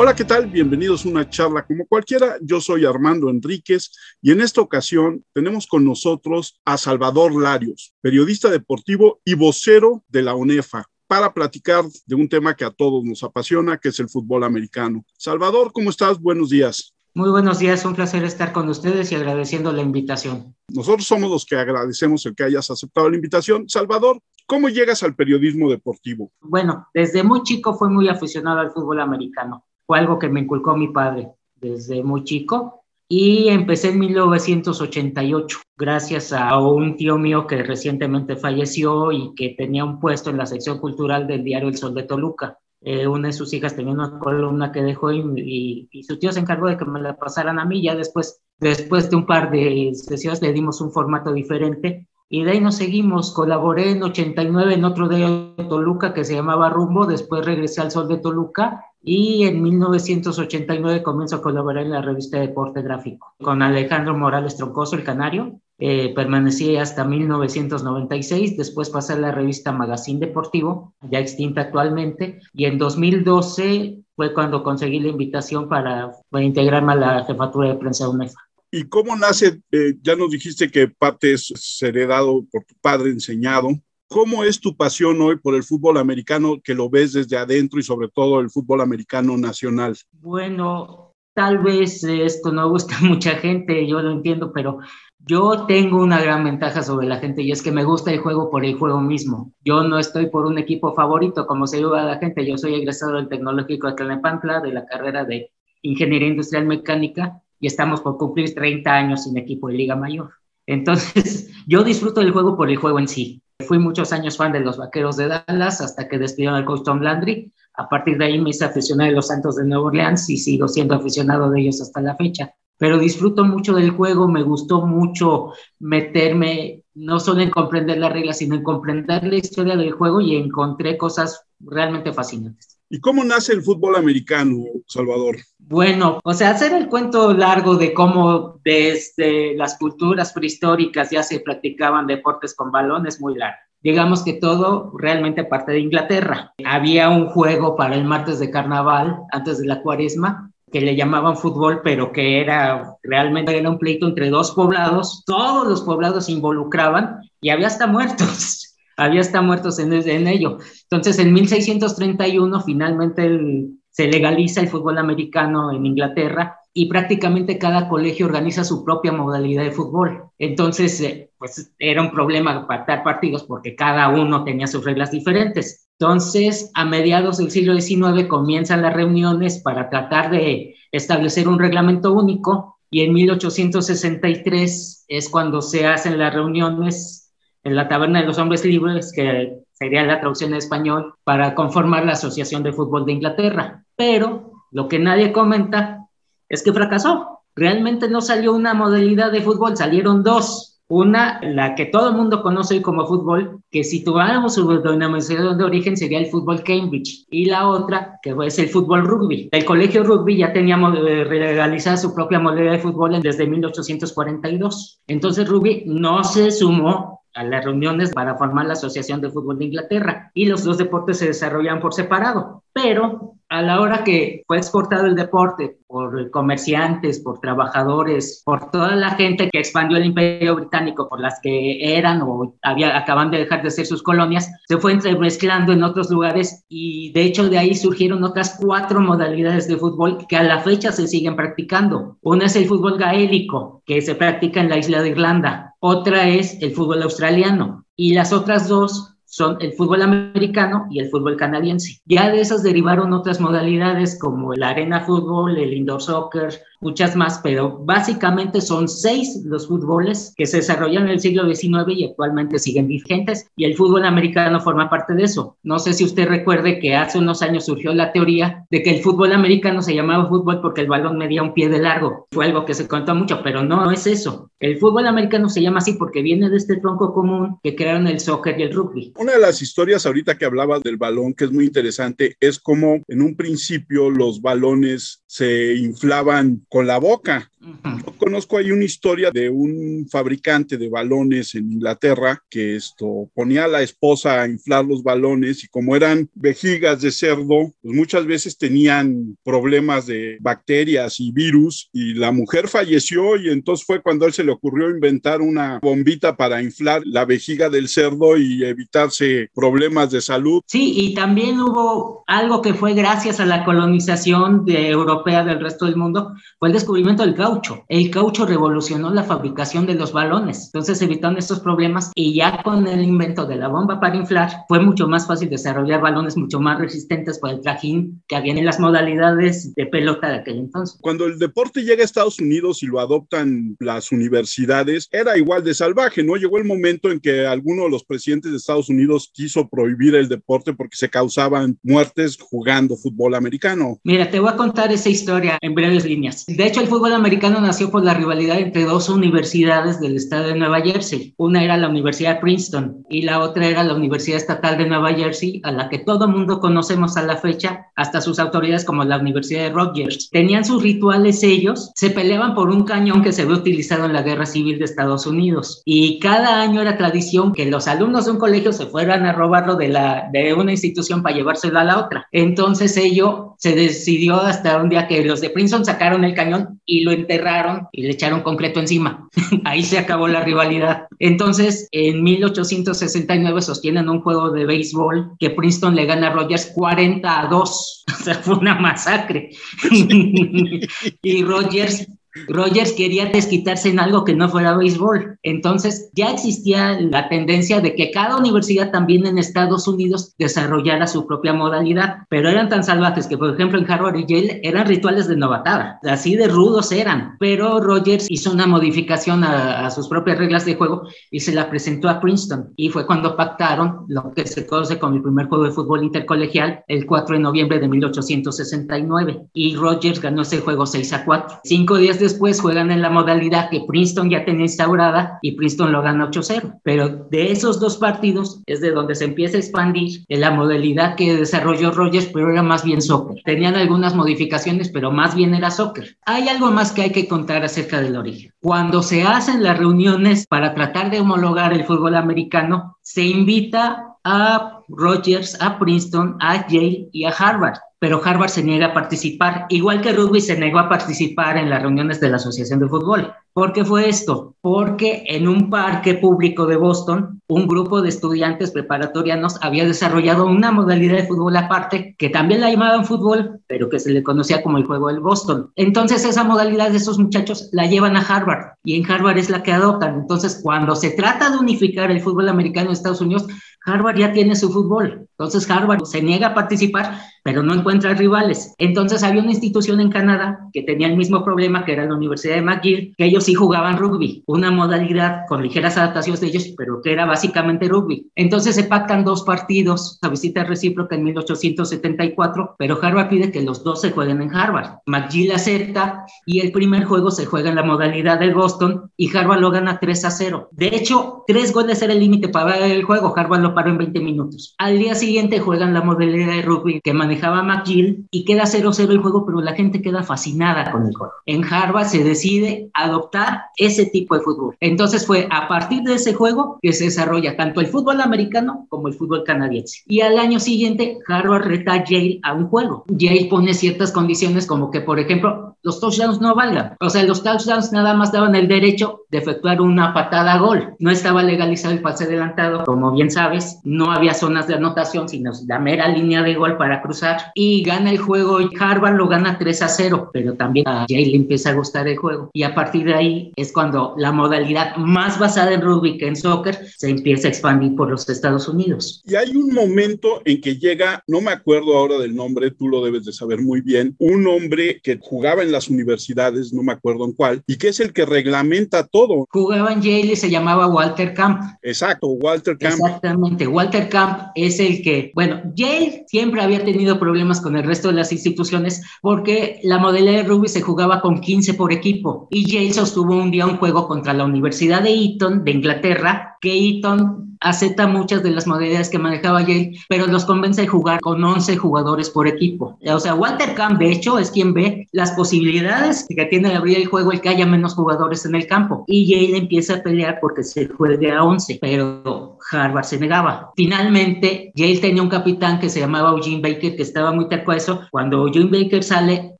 Hola, ¿qué tal? Bienvenidos a una charla como cualquiera. Yo soy Armando Enríquez y en esta ocasión tenemos con nosotros a Salvador Larios, periodista deportivo y vocero de la UNEFA para platicar de un tema que a todos nos apasiona, que es el fútbol americano. Salvador, ¿cómo estás? Buenos días. Muy buenos días, un placer estar con ustedes y agradeciendo la invitación. Nosotros somos los que agradecemos el que hayas aceptado la invitación. Salvador, ¿cómo llegas al periodismo deportivo? Bueno, desde muy chico fui muy aficionado al fútbol americano. Fue algo que me inculcó mi padre desde muy chico y empecé en 1988 gracias a un tío mío que recientemente falleció y que tenía un puesto en la sección cultural del diario El Sol de Toluca. Eh, una de sus hijas tenía una columna que dejó y, y, su tío se encargó de que me la pasaran a mí. Ya después, después de un par de sesiones le dimos un formato diferente y de ahí nos seguimos. Colaboré en 89 en otro de Toluca que se llamaba Rumbo, después regresé al Sol de Toluca y en 1989 comienzo a colaborar en la revista Deporte Gráfico con Alejandro Morales Troncoso, el canario. Eh, permanecí hasta 1996, después pasé a la revista Magazine Deportivo, ya extinta actualmente, y en 2012 fue cuando conseguí la invitación para, para integrarme a la jefatura de prensa de UNEFA. ¿Y cómo nace? Eh, ya nos dijiste que parte es heredado por tu padre, enseñado. ¿Cómo es tu pasión hoy por el fútbol americano que lo ves desde adentro y sobre todo el fútbol americano nacional? Bueno, tal vez esto no gusta a mucha gente, yo lo entiendo, pero yo tengo una gran ventaja sobre la gente y es que me gusta el juego por el juego mismo. Yo no estoy por un equipo favorito como se lleva la gente. Yo soy egresado del Tecnológico de Tlalnepantla, de la carrera de Ingeniería Industrial Mecánica y estamos por cumplir 30 años sin equipo de Liga Mayor. Entonces, yo disfruto del juego por el juego en sí. Fui muchos años fan de los Vaqueros de Dallas hasta que despidieron al coach Tom Landry. A partir de ahí me hice aficionado de los Santos de Nueva Orleans y sigo siendo aficionado de ellos hasta la fecha. Pero disfruto mucho del juego, me gustó mucho meterme no solo en comprender las reglas, sino en comprender la historia del juego y encontré cosas realmente fascinantes. ¿Y cómo nace el fútbol americano, Salvador? Bueno, o sea, hacer el cuento largo de cómo desde las culturas prehistóricas ya se practicaban deportes con balón es muy largo. Digamos que todo realmente parte de Inglaterra. Había un juego para el martes de carnaval, antes de la cuaresma, que le llamaban fútbol, pero que era realmente era un pleito entre dos poblados. Todos los poblados se involucraban y había hasta muertos. Había hasta muertos en, en ello. Entonces, en 1631 finalmente se legaliza el fútbol americano en Inglaterra y prácticamente cada colegio organiza su propia modalidad de fútbol. Entonces, eh, pues era un problema pactar partidos porque cada uno tenía sus reglas diferentes. Entonces, a mediados del siglo XIX comienzan las reuniones para tratar de establecer un reglamento único y en 1863 es cuando se hacen las reuniones en la Taberna de los Hombres Libres, que sería la traducción en español, para conformar la Asociación de Fútbol de Inglaterra. Pero lo que nadie comenta es que fracasó. Realmente no salió una modalidad de fútbol, salieron dos. Una, la que todo el mundo conoce como fútbol, que si tuviéramos su denominación de origen sería el fútbol Cambridge. Y la otra, que es el fútbol rugby. El colegio rugby ya tenía eh, realizada su propia modalidad de fútbol desde 1842. Entonces rugby no se sumó a las reuniones para formar la Asociación de Fútbol de Inglaterra y los dos deportes se desarrollan por separado. Pero a la hora que fue exportado el deporte por comerciantes, por trabajadores, por toda la gente que expandió el imperio británico, por las que eran o había, acaban de dejar de ser sus colonias, se fue mezclando en otros lugares y de hecho de ahí surgieron otras cuatro modalidades de fútbol que a la fecha se siguen practicando. Una es el fútbol gaélico, que se practica en la isla de Irlanda. Otra es el fútbol australiano. Y las otras dos son el fútbol americano y el fútbol canadiense. Ya de esas derivaron otras modalidades como el arena fútbol, el indoor soccer, muchas más, pero básicamente son seis los fútboles que se desarrollaron en el siglo XIX y actualmente siguen vigentes y el fútbol americano forma parte de eso. No sé si usted recuerde que hace unos años surgió la teoría de que el fútbol americano se llamaba fútbol porque el balón medía un pie de largo. Fue algo que se contó mucho, pero no, es eso. El fútbol americano se llama así porque viene de este tronco común que crearon el soccer y el rugby. Una de las historias ahorita que hablaba del balón, que es muy interesante, es como en un principio los balones se inflaban con la boca Yo conozco ahí una historia de un fabricante de balones en Inglaterra que esto ponía a la esposa a inflar los balones y como eran vejigas de cerdo, pues muchas veces tenían problemas de bacterias y virus y la mujer falleció y entonces fue cuando él se le ocurrió inventar una bombita para inflar la vejiga del cerdo y evitarse problemas de salud. Sí, y también hubo algo que fue gracias a la colonización de europea del resto del mundo, fue el descubrimiento del caucho. El caucho revolucionó la fabricación de los balones, entonces evitaron estos problemas y ya con el invento de la bomba para inflar fue mucho más fácil desarrollar balones mucho más resistentes por el trajín que había en las modalidades de pelota de aquel entonces. Cuando el deporte llega a Estados Unidos y lo adoptan las universidades, era igual de salvaje, ¿no? Llegó el momento en que alguno de los presidentes de Estados Unidos quiso prohibir el deporte porque se causaban muertes jugando fútbol americano. Mira, te voy a contar esa historia en breves líneas. De hecho, el fútbol americano nació por la rivalidad entre dos universidades del estado de Nueva Jersey. Una era la Universidad Princeton y la otra era la Universidad Estatal de Nueva Jersey, a la que todo mundo conocemos a la fecha, hasta sus autoridades como la Universidad de Rogers. Tenían sus rituales ellos, se peleaban por un cañón que se había utilizado en la Guerra Civil de Estados Unidos y cada año era tradición que los alumnos de un colegio se fueran a robarlo de, la, de una institución para llevárselo a la otra. Entonces ello se decidió hasta un día que los de Princeton sacaron el cañón y lo enterraron y le echaron concreto encima. Ahí se acabó la rivalidad. Entonces, en 1869 sostienen un juego de béisbol que Princeton le gana a Rogers 40 a 2. O sea, fue una masacre. y Rogers Rogers quería desquitarse en algo que no fuera béisbol. Entonces ya existía la tendencia de que cada universidad también en Estados Unidos desarrollara su propia modalidad, pero eran tan salvajes que, por ejemplo, en Harvard y Yale eran rituales de novatada, así de rudos eran. Pero Rogers hizo una modificación a, sus propias reglas de juego y se la presentó a Princeton. Y fue cuando pactaron lo que se conoce como el primer juego de fútbol intercolegial el 4 de noviembre de 1869. Y Rogers ganó ese juego 6 a 4. Cinco días después juegan en la modalidad que Princeton ya tenía instaurada y Princeton lo gana 8-0. Pero de esos dos partidos es de donde se empieza a expandir en la modalidad que desarrolló Rogers, pero era más bien soccer. Tenían algunas modificaciones, pero más bien era soccer. Hay algo más que hay que contar acerca del origen. Cuando se hacen las reuniones para tratar de homologar el fútbol americano, se invita a Rogers, a Princeton, a Yale y a Harvard pero Harvard se niega a participar, igual que Rugby se negó a participar en las reuniones de la Asociación de Fútbol. ¿Por qué fue esto? Porque en un parque público de Boston, un grupo de estudiantes preparatorianos había desarrollado una modalidad de fútbol aparte que también la llamaban fútbol, pero que se le conocía como el juego del Boston. Entonces esa modalidad de esos muchachos la llevan a Harvard y en Harvard es la que adoptan. Entonces cuando se trata de unificar el fútbol americano en Estados Unidos, Harvard ya tiene su fútbol. Entonces Harvard se niega a participar, pero no encuentra rivales. Entonces había una institución en Canadá que tenía el mismo problema que era la Universidad de McGill, que ellos sí jugaban rugby, una modalidad con ligeras adaptaciones de ellos, pero que era básicamente rugby. Entonces se pactan dos partidos a visita recíproca en 1874, pero Harvard pide que los dos se jueguen en Harvard. McGill acepta y el primer juego se juega en la modalidad del Boston y Harvard lo gana 3 a 0. De hecho, tres goles era el límite para el juego, Harvard lo paró en 20 minutos. Al día siguiente juegan la modalidad de rugby que manejaba McGill y queda 0-0 el juego, pero la gente queda fascinada con el juego. En Harvard se decide adoptar ese tipo de fútbol. Entonces fue a partir de ese juego que se desarrolla tanto el fútbol americano como el fútbol canadiense. Y al año siguiente, Harvard reta a Yale a un juego. Yale pone ciertas condiciones como que, por ejemplo, los touchdowns no valgan. O sea, los touchdowns nada más daban el derecho de efectuar una patada a gol. No estaba legalizado el pase adelantado, como bien sabes. No había zonas de anotación, sino la mera línea de gol para cruzar. Y gana el juego. y Harvard lo gana 3 a 0, pero también a Yale le empieza a gustar el juego. Y a partir de ahí es cuando la modalidad más basada en rugby que en soccer se empieza a expandir por los Estados Unidos. Y hay un momento en que llega, no me acuerdo ahora del nombre, tú lo debes de saber muy bien, un hombre que jugaba en las universidades, no me acuerdo en cuál, y que es el que reglamenta todo. Jugaba en Yale y se llamaba Walter Camp. Exacto, Walter Camp. Exactamente, Walter Camp es el que, bueno, Yale siempre había tenido problemas con el resto de las instituciones porque la modalidad de rugby se jugaba con 15 por equipo y Yale sostuvo un día un juego contra la Universidad de Eton de Inglaterra, que Eton acepta muchas de las modalidades que manejaba Yale, pero los convence de jugar con 11 jugadores por equipo. O sea, Walter Camp, de hecho, es quien ve las posibilidades que tiene de abrir el juego el que haya menos jugadores en el campo. Y Yale empieza a pelear porque se juegue a 11, pero Harvard se negaba. Finalmente, Yale tenía un capitán que se llamaba Eugene Baker, que estaba muy terco a eso. Cuando Eugene Baker sale,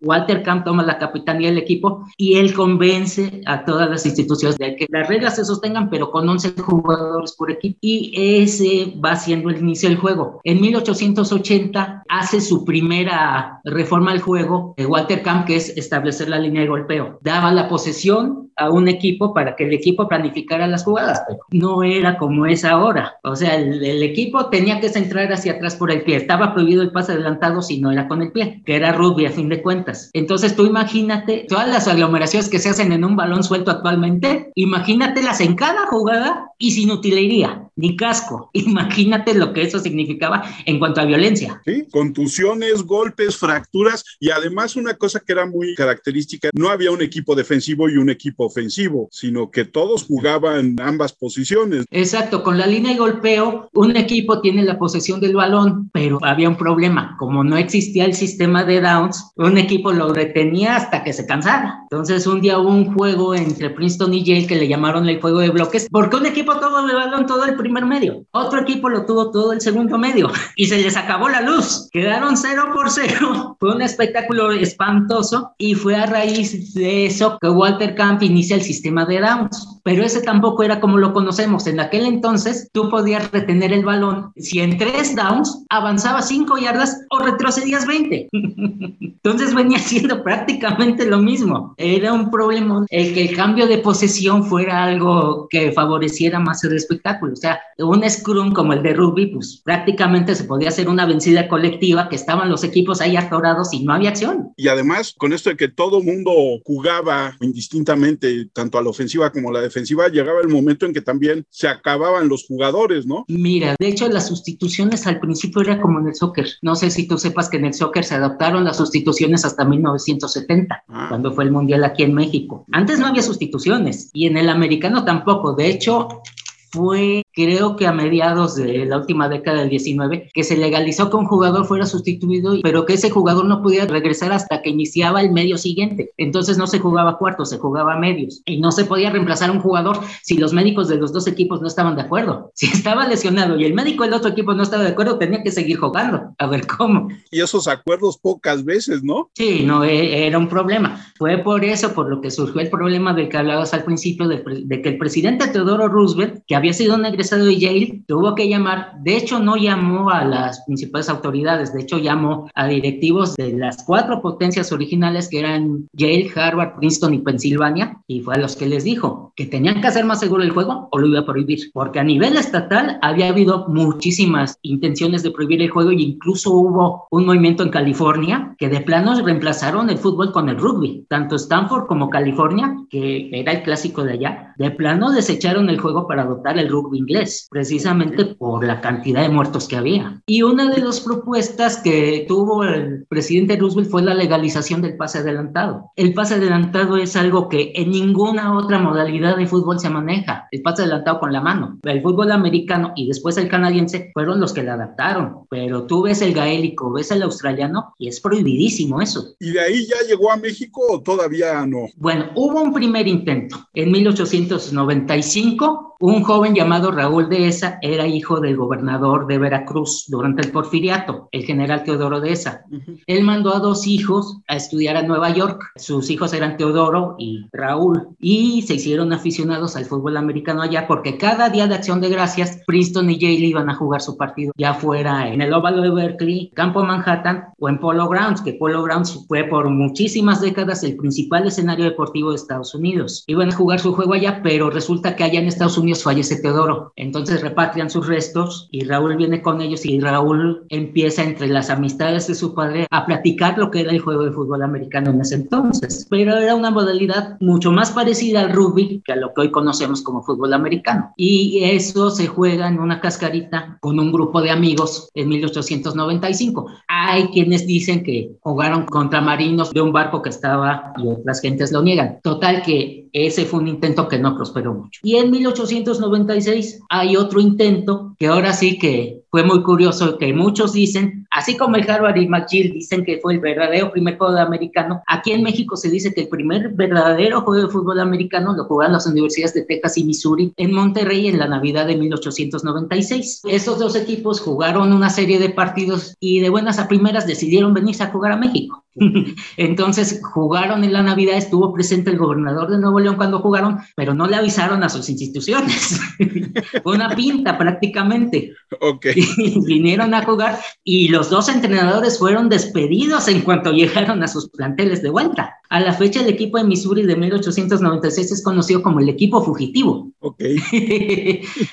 Walter Camp toma la capitanía del equipo y él convence a todas las instituciones de que las reglas se sostengan, pero con 11 jugadores por equipo. Y ese va siendo el inicio del juego. En 1880 hace su primera reforma al juego, Walter Camp, que es establecer la línea de golpeo. Daba la posesión a un equipo para que el equipo planificara las jugadas, pero no era como es ahora. O sea, el, equipo tenía que centrar hacia atrás por el pie. Estaba prohibido el pase adelantado si no era con el pie, que era rugby a fin de cuentas. Entonces tú imagínate todas las aglomeraciones que se hacen en un balón suelto actualmente, imagínatelas en cada jugada y sin utilería ni casco. Imagínate lo que eso significaba en cuanto a violencia. Sí, contusiones, golpes, fracturas y además una cosa que era muy característica, no había un equipo defensivo y un equipo ofensivo, sino que todos jugaban ambas posiciones. Exacto, con la línea de golpeo, un equipo tiene la posesión del balón, pero había un problema, como no existía el sistema de downs, un equipo lo retenía hasta que se cansara. Entonces un día hubo un juego entre Princeton y Yale que le llamaron el juego de bloques, porque un equipo todo el balón todo el primer medio. Otro equipo lo tuvo todo el segundo medio y se les acabó la luz. Quedaron cero por cero. Fue un espectáculo espantoso y fue a raíz de eso que Walter Camp inicia el sistema de downs. Pero ese tampoco era como lo conocemos. En aquel entonces tú podías retener el balón. Si en tres downs avanzaba cinco yardas o retrocedías 20. entonces venía siendo prácticamente lo mismo. Era un problema el que el cambio de posesión fuera algo que favoreciera más el espectáculo. O sea, un scrum como el de rugby, pues prácticamente se podía hacer una vencida colectiva que estaban los equipos ahí atorados y no había acción. Y además, con esto de que todo mundo jugaba indistintamente, tanto a la ofensiva como a la defensiva, llegaba el momento en que también se acababan los jugadores, ¿no? Mira, de hecho, las sustituciones al principio era como en el soccer. No sé si tú sepas que en el soccer se adoptaron las sustituciones hasta 1970, ah. cuando fue el Mundial aquí en México. Antes no había sustituciones y en el americano tampoco. De hecho, fue creo que a mediados de la última década del 19, que se legalizó que un jugador fuera sustituido, pero que ese jugador no pudiera regresar hasta que iniciaba el medio siguiente. Entonces no se jugaba cuartos, se jugaba medios. Y no se podía reemplazar a un jugador si los médicos de los dos equipos no estaban de acuerdo. Si estaba lesionado y el médico del otro equipo no estaba de acuerdo, tenía que seguir jugando. A ver cómo. Y esos acuerdos pocas veces, ¿no? Sí, no, e, era un problema. Fue por eso, por lo que surgió el problema del que hablabas al principio, de, de que el presidente Teodoro Roosevelt, que había sido un egresado de Yale tuvo que llamar, de hecho no llamó a las principales autoridades, de hecho llamó a directivos de las cuatro potencias originales que eran Yale, Harvard, Princeton y Pensilvania, y fue a los que les dijo que tenían que hacer más seguro el juego o lo iba a prohibir, porque a nivel estatal había habido muchísimas intenciones de prohibir el juego e incluso hubo un movimiento en California que de plano reemplazaron el fútbol con el rugby, tanto Stanford como California, que era el clásico de allá, de plano desecharon el juego para adoptar el rugby inglés precisamente por la cantidad de muertos que había. Y una de las propuestas que tuvo el presidente Roosevelt fue la legalización del pase adelantado. El pase adelantado es algo que en ninguna otra modalidad de fútbol se maneja. El pase adelantado con la mano. El fútbol americano y después el canadiense fueron los que la adaptaron. Pero tú ves el gaélico, ves el australiano y es prohibidísimo eso. ¿Y de ahí ya llegó a México o todavía no? Bueno, hubo un primer intento. En 1895, un joven llamado Raúl Dehesa era hijo del gobernador de Veracruz durante el porfiriato, el general Teodoro Dehesa. Él mandó a dos hijos a estudiar a Nueva York. Sus hijos eran Teodoro y Raúl y se hicieron aficionados al fútbol americano allá porque cada día de acción de gracias Princeton y Yale iban a jugar su partido ya fuera en el óvalo de Berkeley, Campo Manhattan o en Polo Grounds, que Polo Grounds fue por muchísimas décadas el principal escenario deportivo de Estados Unidos. Iban a jugar su juego allá, pero resulta que allá en Estados Unidos fallece Teodoro. Entonces repatrian sus restos y Raúl viene con ellos y Raúl empieza entre las amistades de su padre a platicar lo que era el juego de fútbol americano en ese entonces. Pero era una modalidad mucho más parecida al rugby que a lo que hoy conocemos como fútbol americano. Y eso se juega en una cascarita con un grupo de amigos en 1895. Hay quienes dicen que jugaron contra marinos de un barco que estaba y otras gentes lo niegan. Total que ese fue un intento que no prosperó mucho. Y en 1896 hay otro intento que ahora sí que fue muy curioso, que muchos dicen, así como el Harvard y McGill dicen que fue el verdadero primer juego americano, aquí en México se dice que el primer verdadero juego de fútbol americano lo jugaron las universidades de Texas y Missouri en Monterrey en la Navidad de 1896. Esos dos equipos jugaron una serie de partidos y de buenas a primeras decidieron venirse a jugar a México. Entonces jugaron en la Navidad, estuvo presente el gobernador de Nuevo León cuando jugaron, pero no le avisaron a sus instituciones. Fue una pinta prácticamente. Ok. Vinieron a jugar y los dos entrenadores fueron despedidos en cuanto llegaron a sus planteles de vuelta. A la fecha, el equipo de Missouri de 1896 es conocido como el equipo fugitivo. Ok.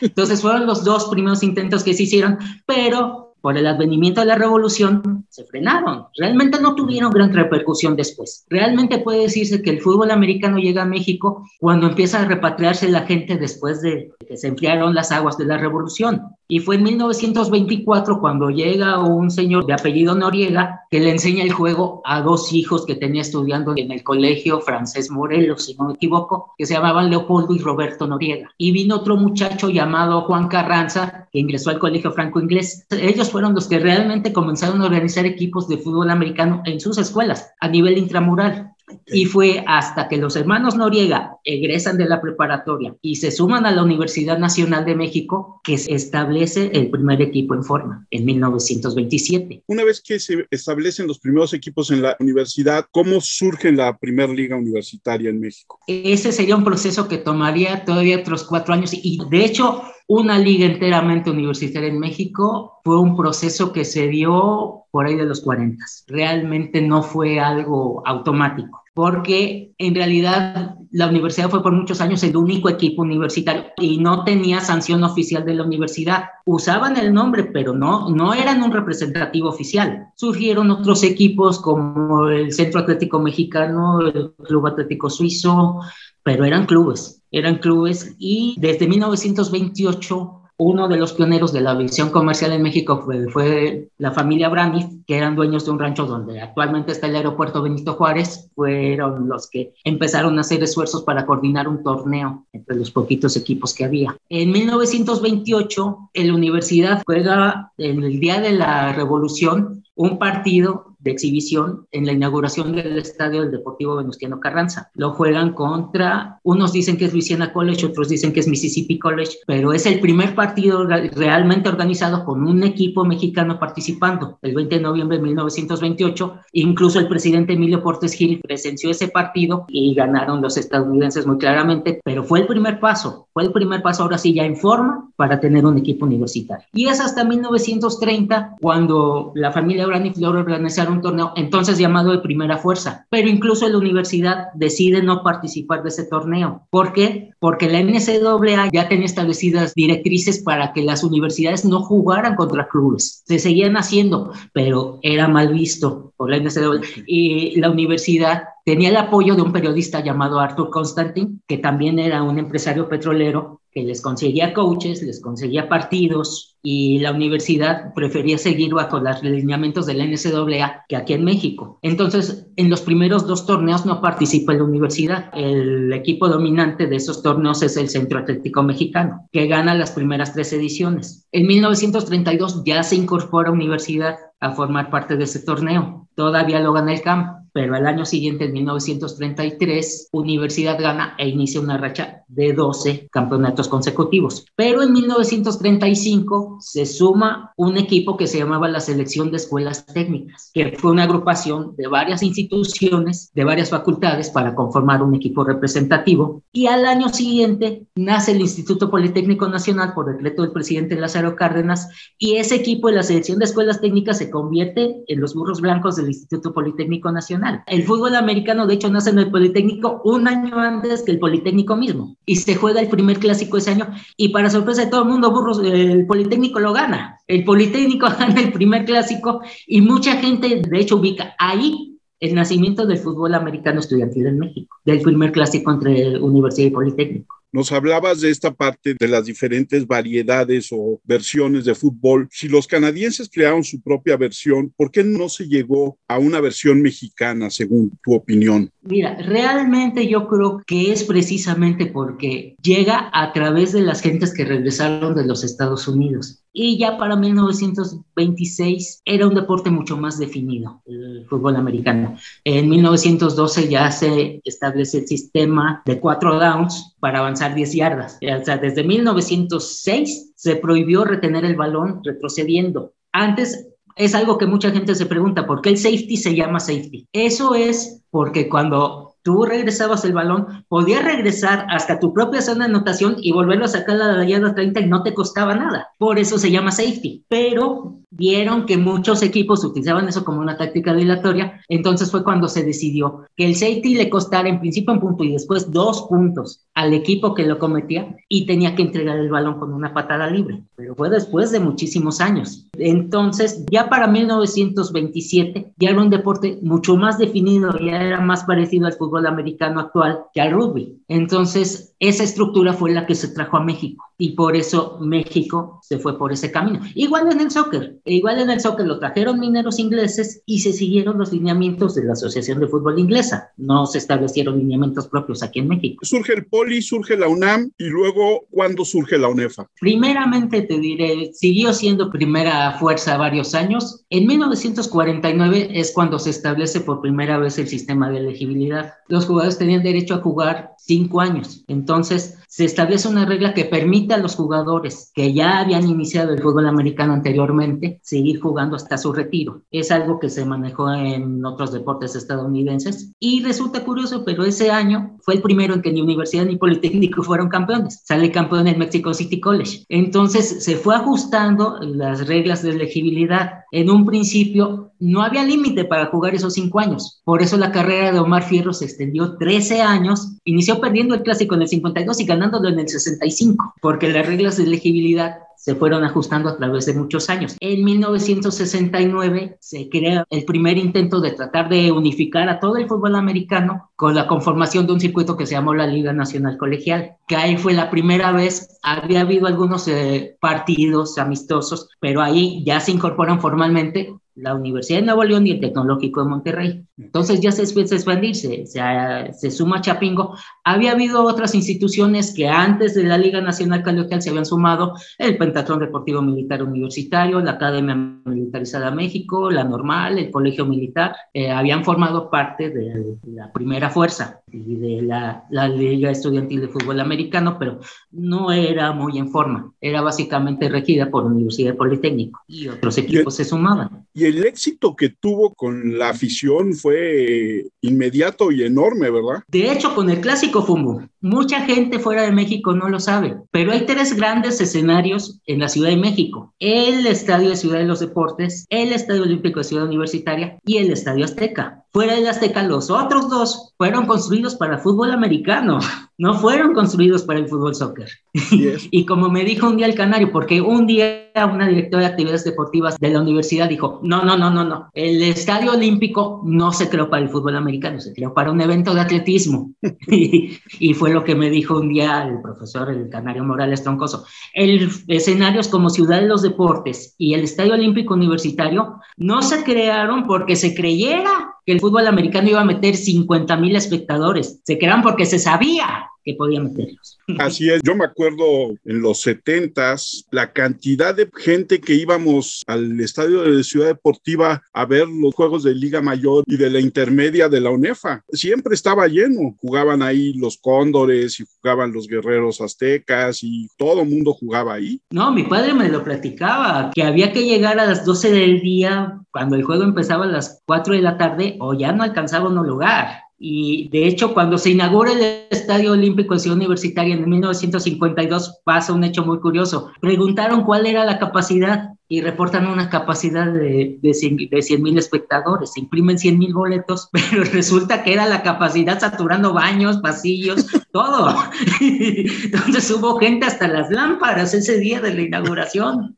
Entonces fueron los dos primeros intentos que se hicieron, pero por el advenimiento de la revolución, se frenaron. Realmente no tuvieron gran repercusión después. Realmente puede decirse que el fútbol americano llega a México cuando empieza a repatriarse la gente después de que se enfriaron las aguas de la revolución. Y fue en 1924 cuando llega un señor de apellido Noriega que le enseña el juego a dos hijos que tenía estudiando en el colegio francés Morelos, si no me equivoco, que se llamaban Leopoldo y Roberto Noriega. Y vino otro muchacho llamado Juan Carranza que ingresó al colegio franco inglés. Ellos fueron los que realmente comenzaron a organizar equipos de fútbol americano en sus escuelas a nivel intramural. Y fue hasta que los hermanos Noriega egresan de la preparatoria y se suman a la Universidad Nacional de México que se establece el primer equipo en forma en 1927. Una vez que se establecen los primeros equipos en la universidad, ¿cómo surge la primera liga universitaria en México? Ese sería un proceso que tomaría todavía otros cuatro años y de hecho una liga enteramente universitaria en México fue un proceso que se dio por ahí de los 40. Realmente no fue algo automático, porque en realidad la universidad fue por muchos años el único equipo universitario y no tenía sanción oficial de la universidad. Usaban el nombre, pero no, no eran un representativo oficial. Surgieron otros equipos como el Centro Atlético Mexicano, el Club Atlético Suizo, pero eran clubes, eran clubes y desde 1928 uno de los pioneros de la visión comercial en México fue, fue, la familia Braniff, que eran dueños de un rancho donde actualmente está el aeropuerto Benito Juárez. Fueron los que empezaron a hacer esfuerzos para coordinar un torneo entre los poquitos equipos que había. En 1928, la universidad juega en el día de la revolución un partido de exhibición en la inauguración del estadio del Deportivo Venustiano Carranza. Lo juegan contra, unos dicen que es Louisiana College, otros dicen que es Mississippi College, pero es el primer partido realmente organizado con un equipo mexicano participando. El 20 de noviembre de 1928, incluso el presidente Emilio Portes Gil presenció ese partido y ganaron los estadounidenses muy claramente, pero fue el primer paso, fue el primer paso ahora sí ya en forma para tener un equipo universitario. Y es hasta 1930 cuando la familia Braniff logra organizar un torneo, entonces llamado de primera fuerza, pero incluso la universidad decide no participar de ese torneo. ¿Por qué? Porque la NCAA ya tenía establecidas directrices para que las universidades no jugaran contra clubes. Se seguían haciendo, pero era mal visto por la NCAA. Y la universidad tenía el apoyo de un periodista llamado Arthur Constantin, que también era un empresario petrolero que les conseguía coaches, les conseguía partidos y la universidad prefería seguir bajo los lineamientos de la NCAA que aquí en México. Entonces, en los primeros dos torneos no participa la universidad. El equipo dominante de esos torneos es el Centro Atlético Mexicano, que gana las primeras tres ediciones. En 1932 ya se incorpora universidad a formar parte de ese torneo. Todavía lo gana el CAMP pero al año siguiente, en 1933, Universidad gana e inicia una racha de 12 campeonatos consecutivos. Pero en 1935 se suma un equipo que se llamaba la Selección de Escuelas Técnicas, que fue una agrupación de varias instituciones, de varias facultades para conformar un equipo representativo. Y al año siguiente nace el Instituto Politécnico Nacional por decreto del presidente Lázaro Cárdenas y ese equipo de la Selección de Escuelas Técnicas se convierte en los burros blancos del Instituto Politécnico Nacional el fútbol americano, de hecho, nace en el Politécnico un año antes que el Politécnico mismo. Y se juega el primer clásico ese año. Y para sorpresa de todo el mundo, Burros, el Politécnico lo gana. El Politécnico gana el primer clásico y mucha gente, de hecho, ubica ahí el nacimiento del fútbol americano estudiantil en México, del primer clásico entre Universidad y Politécnico. Nos hablabas de esta parte de las diferentes variedades o versiones de fútbol. Si los canadienses crearon su propia versión, ¿por qué no se llegó a una versión mexicana, según tu opinión? Mira, realmente yo creo que es precisamente porque llega a través de las gentes que regresaron de los Estados Unidos. Y ya para 1926 era un deporte mucho más definido, el fútbol americano. En 1912 ya se establece el sistema de cuatro downs para avanzar 10 yardas. O sea, desde 1906 se prohibió retener el balón retrocediendo. Antes es algo que mucha gente se pregunta, ¿por qué el safety se llama safety? Eso es porque cuando tú regresabas el balón, podías regresar hasta tu propia zona de anotación y volverlo a sacar a la yarda 30 y no te costaba nada. Por eso se llama safety. Pero vieron que muchos equipos utilizaban eso como una táctica dilatoria, entonces fue cuando se decidió que el safety le costara en principio un punto y después dos puntos al equipo que lo cometía y tenía que entregar el balón con una patada libre. Pero fue después de muchísimos años. Entonces, ya para 1927, ya era un deporte mucho más definido, ya era más parecido al fútbol americano actual que al rugby. Entonces, esa estructura fue la que se trajo a México y por eso México se fue por ese camino. Igual en el soccer, igual en el soccer lo trajeron mineros ingleses y se siguieron los lineamientos de la Asociación de Fútbol Inglesa. No se establecieron lineamientos propios aquí en México. Surge el Poli, surge la UNAM y luego, ¿cuándo surge la UNEFA? Primeramente te diré, siguió siendo primera fuerza varios años. En 1949 es cuando se establece por primera vez el sistema de elegibilidad los jugadores tenían derecho a jugar cinco años. Entonces, se establece una regla que permite a los jugadores que ya habían iniciado el fútbol americano anteriormente seguir jugando hasta su retiro. Es algo que se manejó en otros deportes estadounidenses y resulta curioso, pero ese año fue el primero en que ni Universidad ni Politécnico fueron campeones. Sale campeón el Mexico City College. Entonces se fue ajustando las reglas de elegibilidad. En un principio no había límite para jugar esos cinco años. Por eso la carrera de Omar Fierro se extendió 13 años. Inició perdiendo el clásico en el 52 y ganando en el 65, porque las reglas de elegibilidad se fueron ajustando a través de muchos años. En 1969 se crea el primer intento de tratar de unificar a todo el fútbol americano con la conformación de un circuito que se llamó la Liga Nacional Colegial, que ahí fue la primera vez, había habido algunos eh, partidos amistosos, pero ahí ya se incorporan formalmente la Universidad de Nuevo León y el Tecnológico de Monterrey. Entonces ya se empieza a expandir, se, se, suma Chapingo. Había habido otras instituciones que antes de la Liga Nacional Colegial se habían sumado, el Pentatlón Deportivo Militar Universitario, la Academia Militarizada México, la Normal, el Colegio Militar, eh, habían formado parte de la primera fuerza y de la, la Liga Estudiantil de Fútbol Americano, pero no era muy en forma, era básicamente regida por Universidad Politécnico y otros equipos se sumaban. Y el éxito que tuvo con la afición fue inmediato y enorme, ¿verdad? De hecho, con el clásico FUMBO, mucha gente fuera de México no lo sabe, pero hay tres grandes escenarios en la Ciudad de México. El Estadio de Ciudad de los Deportes, el Estadio Olímpico de Ciudad Universitaria y el Estadio Azteca. Fuera del Azteca, los otros dos fueron construidos para fútbol americano, no fueron construidos para el fútbol soccer. y como me dijo un día el canario, porque un día una directora de actividades deportivas de la universidad dijo, no, no, no, no, no, el estadio olímpico no se creó para el fútbol americano, se creó para un evento de atletismo. y, fue lo que me dijo un día el profesor, el canario Morales Troncoso. El escenarios como Ciudad de los Deportes y el Estadio Olímpico Universitario no se crearon porque se creyera que el fútbol americano iba a meter 50 mil espectadores. Se crearon porque se sabía que podía meterlos. Así es, yo me acuerdo en los setentas la cantidad de gente que íbamos al estadio de Ciudad Deportiva a ver los juegos de Liga Mayor y de la intermedia de la UNEFA. Siempre estaba lleno, jugaban ahí los cóndores y jugaban los guerreros aztecas y todo el mundo jugaba ahí. No, mi padre me lo platicaba, que había que llegar a las 12 del día cuando el juego empezaba a las 4 de la tarde o ya no alcanzaba un lugar. Y de hecho, cuando se inaugura el Estadio Olímpico de Ciudad Universitaria en 1952, pasa un hecho muy curioso. Preguntaron cuál era la capacidad y reportan una capacidad de, de 100 mil espectadores. Se imprimen 100 mil boletos, pero resulta que era la capacidad saturando baños, pasillos, todo. Entonces hubo gente hasta las lámparas ese día de la inauguración.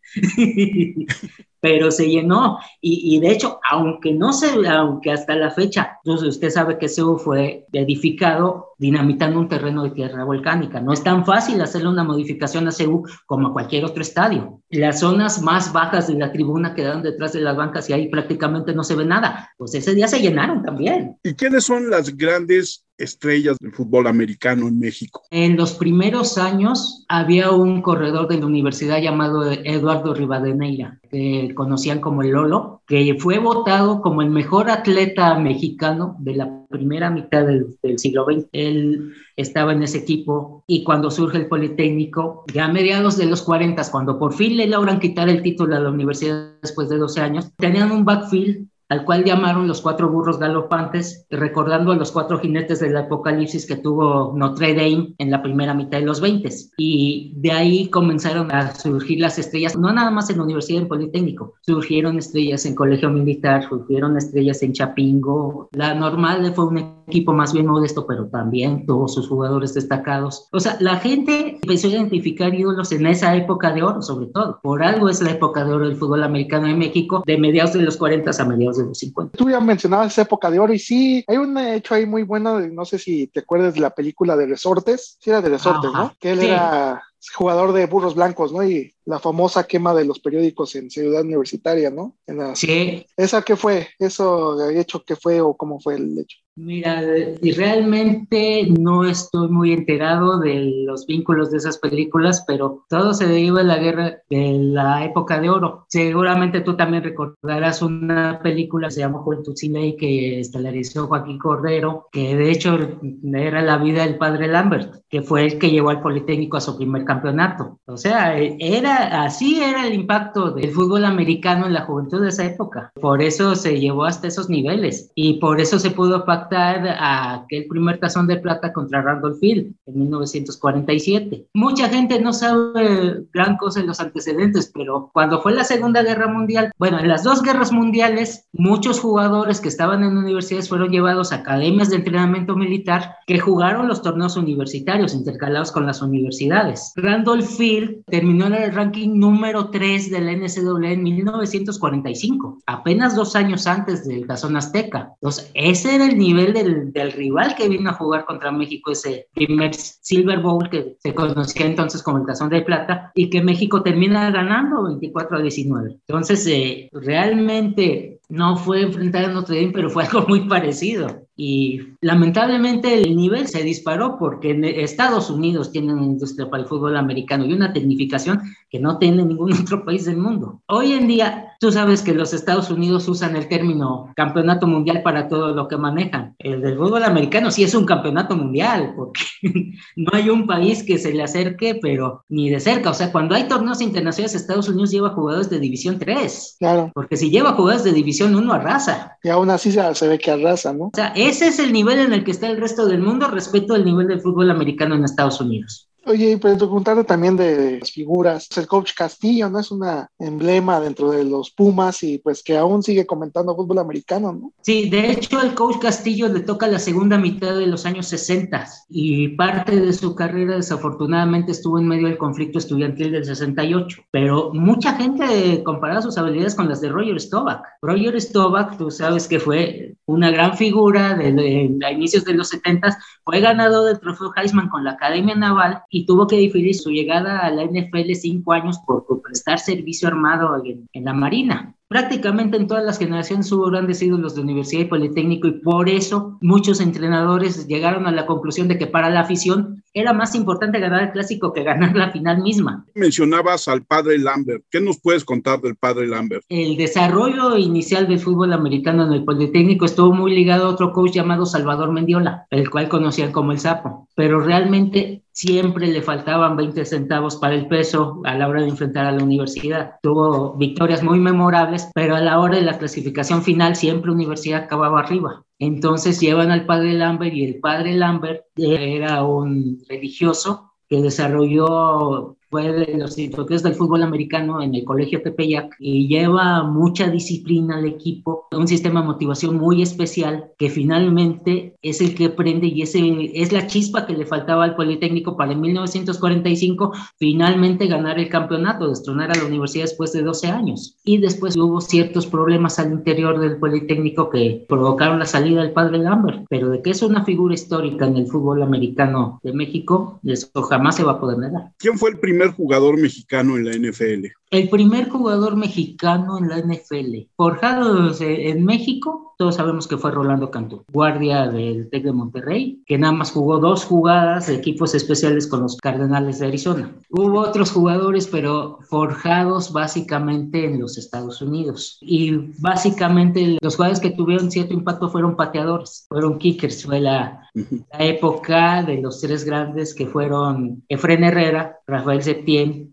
pero se llenó. Y, y, de hecho, aunque no se, aunque hasta la fecha, entonces usted sabe que CEU fue edificado dinamitando un terreno de tierra volcánica. No es tan fácil hacerle una modificación a CEU como a cualquier otro estadio. Las zonas más bajas de la tribuna quedaron detrás de las bancas y ahí prácticamente no se ve nada. Pues ese día se llenaron también. ¿Y quiénes son las grandes estrellas del fútbol americano en México? En los primeros años había un corredor de la universidad llamado Eduardo Rivadeneira, que conocían como el Lolo, que fue votado como el mejor atleta mexicano de la primera mitad del, del siglo XX. Él estaba en ese equipo y cuando surge el Politécnico, ya a mediados de los 40, cuando por fin le logran quitar el título a la universidad después de 12 años, tenían un backfield al cual llamaron los cuatro burros galopantes, recordando a los cuatro jinetes del apocalipsis que tuvo Notre Dame en la primera mitad de los 20. Y de ahí comenzaron a surgir las estrellas, no nada más en la Universidad del Politécnico, surgieron estrellas en Colegio Militar, surgieron estrellas en Chapingo. La normal fue un equipo más bien modesto, pero también tuvo sus jugadores destacados. O sea, la gente empezó a identificar ídolos en esa época de oro, sobre todo. Por algo es la época de oro del fútbol americano en México, de mediados de los 40 a mediados de los 50. Tú ya mencionabas esa época de oro y sí, hay un hecho ahí muy bueno, no sé si te acuerdas de la película de Resortes, sí era de Resortes, ¿no? Que él era jugador de burros blancos, ¿no? Y la famosa quema de los periódicos en Ciudad Universitaria, ¿no? Sí. ¿Esa qué fue? ¿Eso hecho qué fue o cómo fue el hecho? Mira, y realmente no estoy muy enterado de los vínculos de esas películas, pero todo se deriva de la guerra de la época de oro. Seguramente tú también recordarás una película que se llama Juventud sin Ley que estelarizó Joaquín Cordero, que de hecho era la vida del padre Lambert, que fue el que llevó al Politécnico a su primer campeonato. O sea, era así era el impacto del fútbol americano en la juventud de esa época. Por eso se llevó hasta esos niveles y por eso se pudo pactar a aquel primer tazón de plata contra Randolph Field en 1947. Mucha gente no sabe gran cosa en los antecedentes, pero cuando fue la Segunda Guerra Mundial, bueno, en las dos guerras mundiales, muchos jugadores que estaban en universidades fueron llevados a academias de entrenamiento militar que jugaron los torneos universitarios intercalados con las universidades. Randolph Field terminó en el ranking número 3 de la NCAA en 1945, apenas dos años antes del tazón azteca. Entonces, ese era el nivel del, del, rival que vino a jugar contra México, ese primer Silver Bowl que se conocía entonces como el Tazón de Plata, y que México termina ganando 24 a 19. Entonces, eh, realmente no fue enfrentar a Notre Dame, pero fue algo muy parecido. Y lamentablemente el nivel se disparó porque en Estados Unidos tiene una industria para el fútbol americano y una tecnificación que no tiene ningún otro país del mundo. Hoy en día, tú sabes que los Estados Unidos usan el término campeonato mundial para todo lo que manejan. El del fútbol americano sí es un campeonato mundial, porque no hay un país que se le acerque, pero ni de cerca. O sea, cuando hay torneos internacionales, Estados Unidos lleva jugadores de División 3. Claro. Porque si lleva jugadores de División 1, arrasa. Y aún así se, se ve que arrasa, ¿no? O sea, ese es el nivel en el que está el resto del mundo respecto al nivel del fútbol americano en Estados Unidos. Oye, y pues preguntarte también de las figuras. El coach Castillo, ¿no? Es una emblema dentro de los Pumas y pues que aún sigue comentando fútbol americano, ¿no? Sí, de hecho el coach Castillo le toca la segunda mitad de los años 60 y parte de su carrera desafortunadamente estuvo en medio del conflicto estudiantil del 68, pero mucha gente compara sus habilidades con las de Roger Staubach. Roger Staubach, tú sabes que fue una gran figura de, de, a inicios de los 70, fue ganador del trofeo Heisman con la Academia Naval y tuvo que diferir su llegada a la NFL cinco años por, prestar servicio armado en, en la Marina prácticamente en todas las generaciones hubo grandes ídolos de universidad y politécnico y por eso muchos entrenadores llegaron a la conclusión de que para la afición era más importante ganar el clásico que ganar la final misma. Mencionabas al padre Lambert. ¿Qué nos puedes contar del padre Lambert? El desarrollo inicial del fútbol americano en el Politécnico estuvo muy ligado a otro coach llamado Salvador Mendiola, el cual conocían como el Sapo, pero realmente siempre le faltaban 20 centavos para el peso a la hora de enfrentar a la universidad. Tuvo victorias muy memorables, pero a la hora de la clasificación final siempre universidad acababa arriba. Entonces llevan al padre Lambert y el padre Lambert era un religioso que desarrolló fue de los instructores del fútbol americano en el colegio Tepeyac y lleva mucha disciplina al equipo, un sistema de motivación muy especial que finalmente es el que prende y ese es la chispa que le faltaba al Politécnico para en 1945 finalmente ganar el campeonato, destronar a la universidad después de 12 años. Y después hubo ciertos problemas al interior del Politécnico que provocaron la salida del padre Lambert, pero de que es una figura histórica en el fútbol americano de México, eso jamás se va a poder negar. ¿Quién fue el primer jugador mexicano en la NFL? El primer jugador mexicano en la NFL, forjado en México, todos sabemos que fue Rolando Cantú, guardia del TEC de Monterrey, que nada más jugó dos jugadas de equipos especiales con los Cardenales de Arizona. Hubo otros jugadores, pero forjados básicamente en los Estados Unidos. Y básicamente los jugadores que tuvieron cierto impacto fueron pateadores, fueron kickers. Fue la, la época de los tres grandes que fueron Efren Herrera, Rafael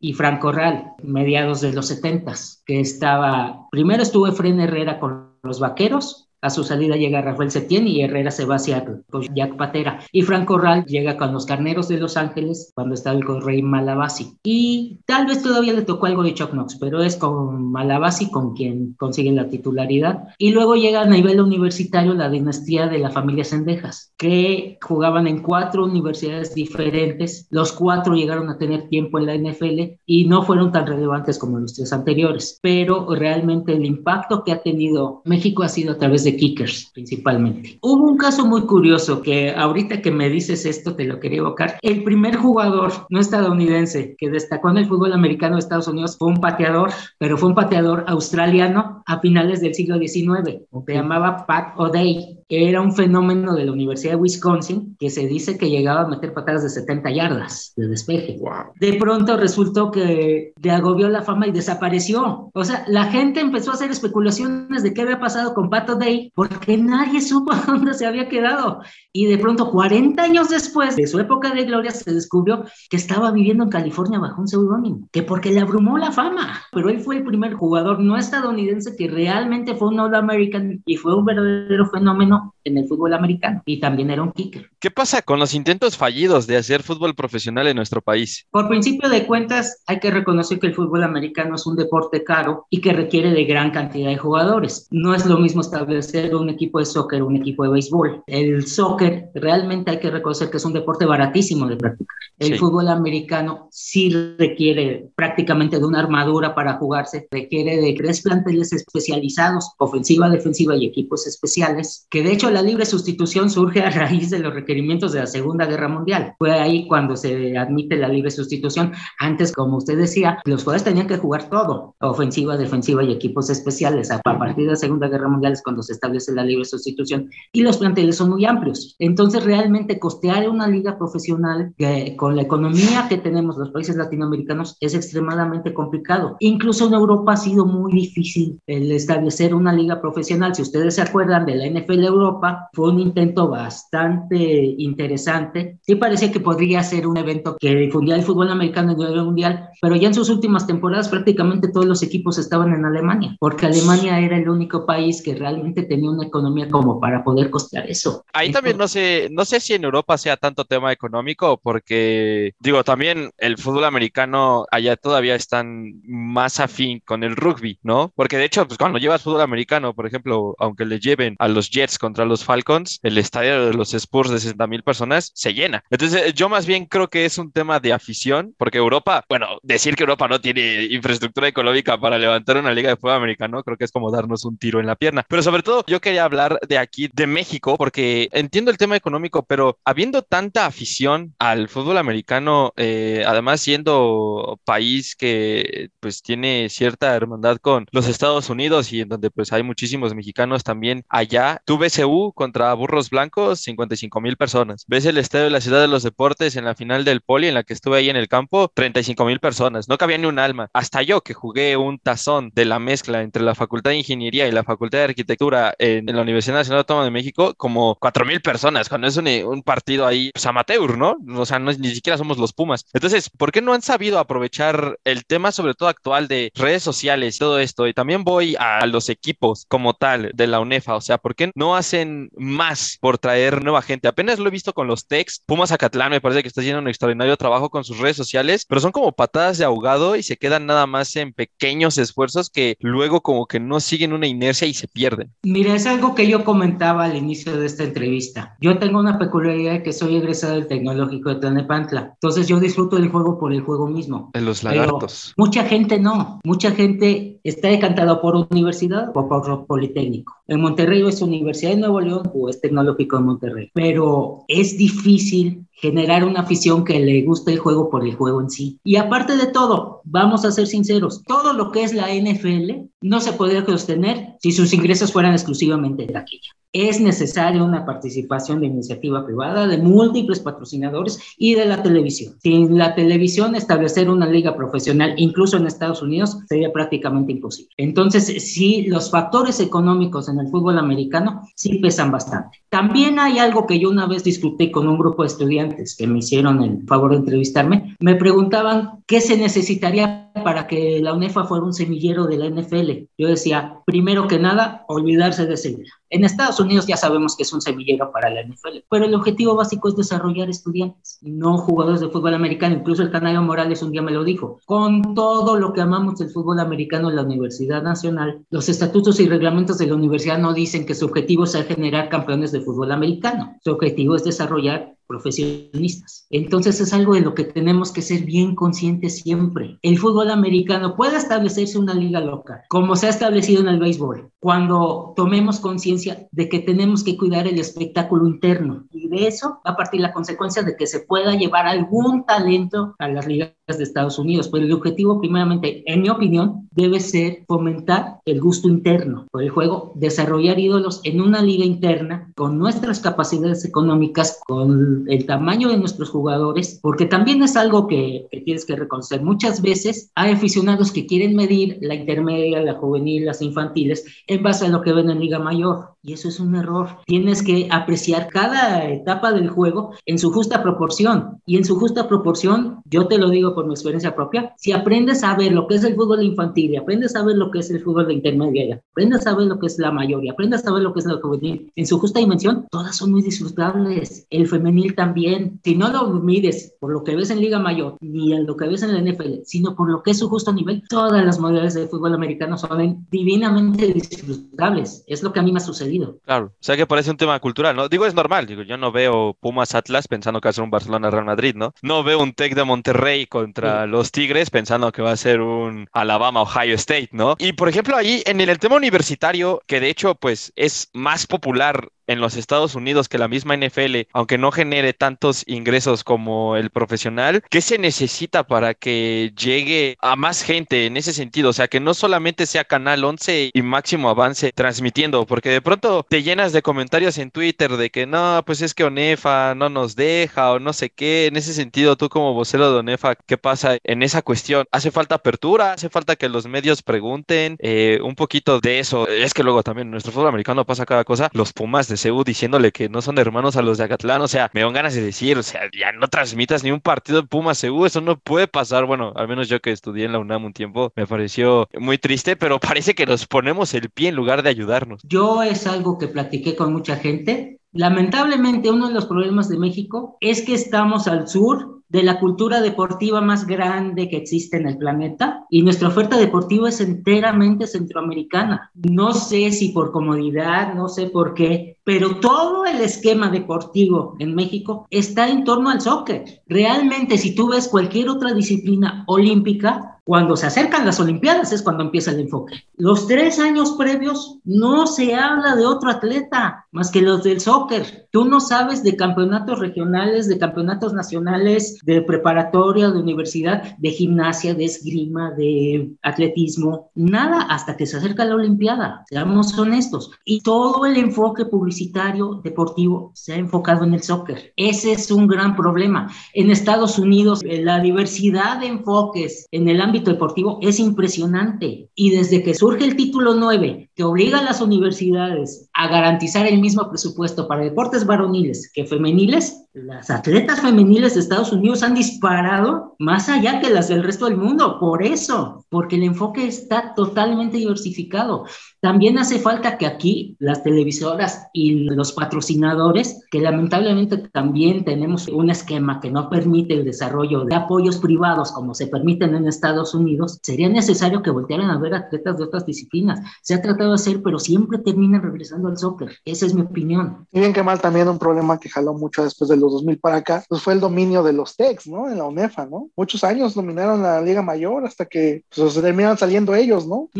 Y Franco Ral, mediados de los 70 que estaba, primero estuvo Efren Herrera con los vaqueros, a su salida llega Rafael Septién y Herrera se va Jack Patera. Y Franco Corral llega con los Carneros de Los Ángeles cuando estaba el Rey Malabasi. Y tal vez todavía le tocó algo de Chuck Knox, pero es con Malabasi con quien consigue la titularidad. Y luego llega a nivel universitario la dinastía de la familia Sendejas, que jugaban en cuatro universidades diferentes. Los cuatro llegaron a tener tiempo en la NFL y no fueron tan relevantes como los tres anteriores. Pero realmente el impacto que ha tenido México ha sido a través de kickers principalmente. Hubo un caso muy curioso que ahorita que me dices esto te lo quería evocar. El primer jugador no estadounidense que destacó en el fútbol americano de Estados Unidos fue un pateador, pero fue un pateador australiano a finales del siglo XIX. Se llamaba Pat O'Day. Era un fenómeno de la Universidad de Wisconsin que se dice que llegaba a meter patadas de 70 yardas de despeje. De pronto resultó que le agobió la fama y desapareció. O sea, la gente empezó a hacer especulaciones de qué había pasado con Pat Porque nadie supo dónde se había quedado. Y de pronto, 40 años después de su época de gloria, se descubrió que estaba viviendo en California bajo un seudónimo, que porque le abrumó la fama. Pero él fue el primer jugador no estadounidense que realmente fue un All-American y fue un verdadero fenómeno en el fútbol americano. Y también era un kicker. ¿Qué pasa con los intentos fallidos de hacer fútbol profesional en nuestro país? Por principio de cuentas, hay que reconocer que el fútbol americano es un deporte caro y que requiere de gran cantidad de jugadores. No es lo mismo establecer un equipo de soccer o un equipo de béisbol. El soccer realmente hay que reconocer que es un deporte baratísimo de practicar. El fútbol americano sí requiere prácticamente de una armadura para jugarse, requiere de tres planteles especializados, ofensiva, defensiva y equipos especiales, que de hecho la libre sustitución surge a raíz de los requerimientos de la Segunda Guerra Mundial. Fue ahí cuando se admite la libre sustitución. Antes, como usted decía, los jugadores tenían que jugar todo, ofensiva, defensiva y equipos especiales. A partir de la Segunda Guerra Mundial es cuando se establece la libre sustitución y los planteles son muy amplios. Entonces, realmente costear una liga profesional que, con la economía que tenemos los países latinoamericanos es extremadamente complicado. Incluso en Europa ha sido muy difícil el establecer una liga profesional. Si ustedes se acuerdan de la NFL Europa, fue un intento bastante interesante. Sí parecía que podría ser un evento que difundía el fútbol americano a nivel mundial, pero ya en sus últimas temporadas prácticamente todos los equipos estaban en Alemania, porque Alemania era el único país que realmente tenía una economía como para poder costear eso. Ahí también no sé, no sé si en Europa sea tanto tema económico, porque digo, también el fútbol americano allá todavía están más afín con el rugby, ¿no? Porque de hecho, pues cuando llevas fútbol americano, por ejemplo, aunque le lleven a los Jets contra los Falcons, el estadio de los Spurs de 60 mil personas se llena. Entonces, yo más bien creo que es un tema de afición, porque Europa, bueno, decir que Europa no tiene infraestructura económica para levantar una liga de fútbol americano, creo que es como darnos un tiro en la pierna. Pero sobre todo, yo quería hablar de aquí, de México, porque entiendo el tema económico, pero habiendo tanta afición al fútbol americano, eh, además siendo país que pues tiene cierta hermandad con los Estados Unidos y en donde pues hay muchísimos mexicanos también allá, tu BCU contra Burros Blancos, 55 mil personas. Ves el estadio de la Ciudad de los Deportes en la final del Poli, en la que estuve ahí en el campo, 35 mil personas. No cabía ni un alma. Hasta yo que jugué un tazón de la mezcla entre la Facultad de Ingeniería y la Facultad de Arquitectura en, la Universidad Nacional Autónoma de México, como 4 mil personas, cuando es un, partido ahí pues, amateur, ¿no? O sea, no, ni siquiera somos los Pumas. Entonces, ¿por qué no han sabido aprovechar el tema, sobre todo actual, de redes sociales y todo esto? Y también voy a los equipos como tal de la UNEFA, o sea, ¿por qué no hacen más por traer nueva gente. Apenas lo he visto con los Tex. Pumas Acatlán me parece que está haciendo un extraordinario trabajo con sus redes sociales, pero son como patadas de ahogado y se quedan nada más en pequeños esfuerzos que luego como que no siguen una inercia y se pierden. Mira, es algo que yo comentaba al inicio de esta entrevista. Yo tengo una peculiaridad que soy egresado del Tecnológico de Tlanepantla. Entonces yo disfruto del juego por el juego mismo. En los lagartos. mucha gente no. Mucha gente está decantada por universidad o por politécnico. En Monterrey es Universidad de Nuevo León o es Tecnológico de Monterrey. Pero es difícil generar una afición que le guste el juego por el juego en sí. Y aparte de todo, vamos a ser sinceros, todo lo que es la NFL no se podría sostener si sus ingresos fueran exclusivamente de taquilla es necesaria una participación de iniciativa privada, de múltiples patrocinadores y de la televisión. Sin la televisión, establecer una liga profesional, incluso en Estados Unidos, sería prácticamente imposible. Entonces, sí, los factores económicos en el fútbol americano sí pesan bastante. También hay algo que yo una vez discuté con un grupo de estudiantes que me hicieron el favor de entrevistarme. Me preguntaban qué se necesitaría para que la UNEFA fuera un semillero de la NFL. Yo decía, primero que nada, olvidarse de esa. En Estados Unidos ya sabemos que es un semillero para la NFL, pero el objetivo básico es desarrollar estudiantes, no jugadores de fútbol americano. Incluso el Canario Morales un día me lo dijo. Con todo lo que amamos del fútbol americano en la Universidad Nacional, los estatutos y reglamentos de la universidad no dicen que su objetivo sea generar campeones de fútbol americano. Su objetivo es desarrollar profesionistas. Entonces es algo de lo que tenemos que ser bien conscientes siempre. El fútbol americano puede establecerse una liga local, como se ha establecido en el béisbol, cuando tomemos conciencia de que tenemos que cuidar el espectáculo interno. Y de eso va a partir la consecuencia de que se pueda llevar algún talento a las ligas de Estados Unidos. Pero el objetivo, primeramente, en mi opinión, debe ser fomentar el gusto interno por el juego, desarrollar ídolos en una liga interna con nuestras capacidades económicas, con el tamaño de nuestros jugadores, porque también es algo que, tienes que reconocer. Muchas veces hay aficionados que quieren medir la intermedia, la juvenil, las infantiles, en base a lo que ven en Liga Mayor. Y eso es un error. Tienes que apreciar cada etapa del juego en su justa proporción. Y en su justa proporción, yo te lo digo por mi experiencia propia, si aprendes a ver lo que es el fútbol infantil y aprendes a ver lo que es el fútbol de intermedia, aprendes a ver lo que es la mayoría, aprendes a ver lo que es la juvenil, en su justa dimensión, todas son muy disfrutables. El femenil también, si no lo mides por lo que ves en Liga Mayor, ni en lo que ves en la NFL, sino por lo que es su justo nivel, todas las modalidades de fútbol americano son divinamente disfrutables. Es lo que a mí me ha sucedido. Claro, o sea que parece un tema cultural, ¿no? Digo, es normal, digo, yo no veo Pumas Atlas pensando que va a ser un Barcelona Real Madrid, ¿no? No veo un Tec de Monterrey contra los Tigres pensando que va a ser un Alabama Ohio State, ¿no? Y por ejemplo, ahí en el tema universitario, que de hecho, pues es más popular en los Estados Unidos que la misma NFL, aunque no genere tantos ingresos como el profesional, ¿qué se necesita para que llegue a más gente en ese sentido? O sea, que no solamente sea Canal 11 y máximo avance transmitiendo, porque de pronto te llenas de comentarios en Twitter de que no, pues es que Onefa no nos deja o no sé qué. En ese sentido, tú como vocero de Onefa, ¿qué pasa en esa cuestión? ¿Hace falta apertura? ¿Hace falta que los medios pregunten eh, un poquito de eso? Es que luego también en nuestro fútbol americano pasa cada cosa. Los Pumas diciéndole que no son hermanos a los de Acatlán. O sea, me dan ganas de decir, o sea, ya no transmitas ni un partido de Pumas CU, eso no puede pasar. Bueno, al menos yo que estudié en la UNAM un tiempo, me pareció muy triste, pero parece que nos ponemos el pie en lugar de ayudarnos. Yo es algo que platiqué con mucha gente. Lamentablemente, uno de los problemas de México es que estamos al sur de la cultura deportiva más grande que existe en el planeta y nuestra oferta deportiva es enteramente centroamericana. No sé si por comodidad, no sé por qué, pero todo el esquema deportivo en México está en torno al soccer. Realmente, si tú ves cualquier otra disciplina olímpica, cuando se acercan las Olimpiadas es cuando empieza el enfoque. Los tres años previos no se habla de otro atleta más que los del soccer. Tú no sabes de campeonatos regionales, de campeonatos nacionales, de preparatoria, de universidad, de gimnasia, de esgrima, de atletismo, nada hasta que se acerca la Olimpiada. Seamos honestos. Y todo el enfoque publicitario deportivo se ha enfocado en el soccer. Ese es un gran problema. En Estados Unidos, la diversidad de enfoques en el ámbito deportivo es impresionante. Y desde que surge el título 9 que obliga a las universidades a garantizar el mismo presupuesto para deportes varoniles que femeniles, las atletas femeniles de Estados Unidos han disparado más allá que las del resto del mundo. Por eso, porque el enfoque está totalmente diversificado. También hace falta que aquí las televisoras y los patrocinadores, que lamentablemente también tenemos un esquema que no permite el desarrollo de apoyos privados como se permiten en Estados Unidos, sería necesario que voltearan a ver atletas de otras disciplinas. Se ha tratado de hacer, pero siempre terminan regresando al soccer. Esa es mi opinión. Y bien que mal, también un problema que jaló mucho después de los 2000 para acá, pues fue el dominio de los TECs, ¿no? En la UNEFA, ¿no? Muchos años dominaron la Liga Mayor hasta que pues, se terminaron saliendo ellos, ¿no?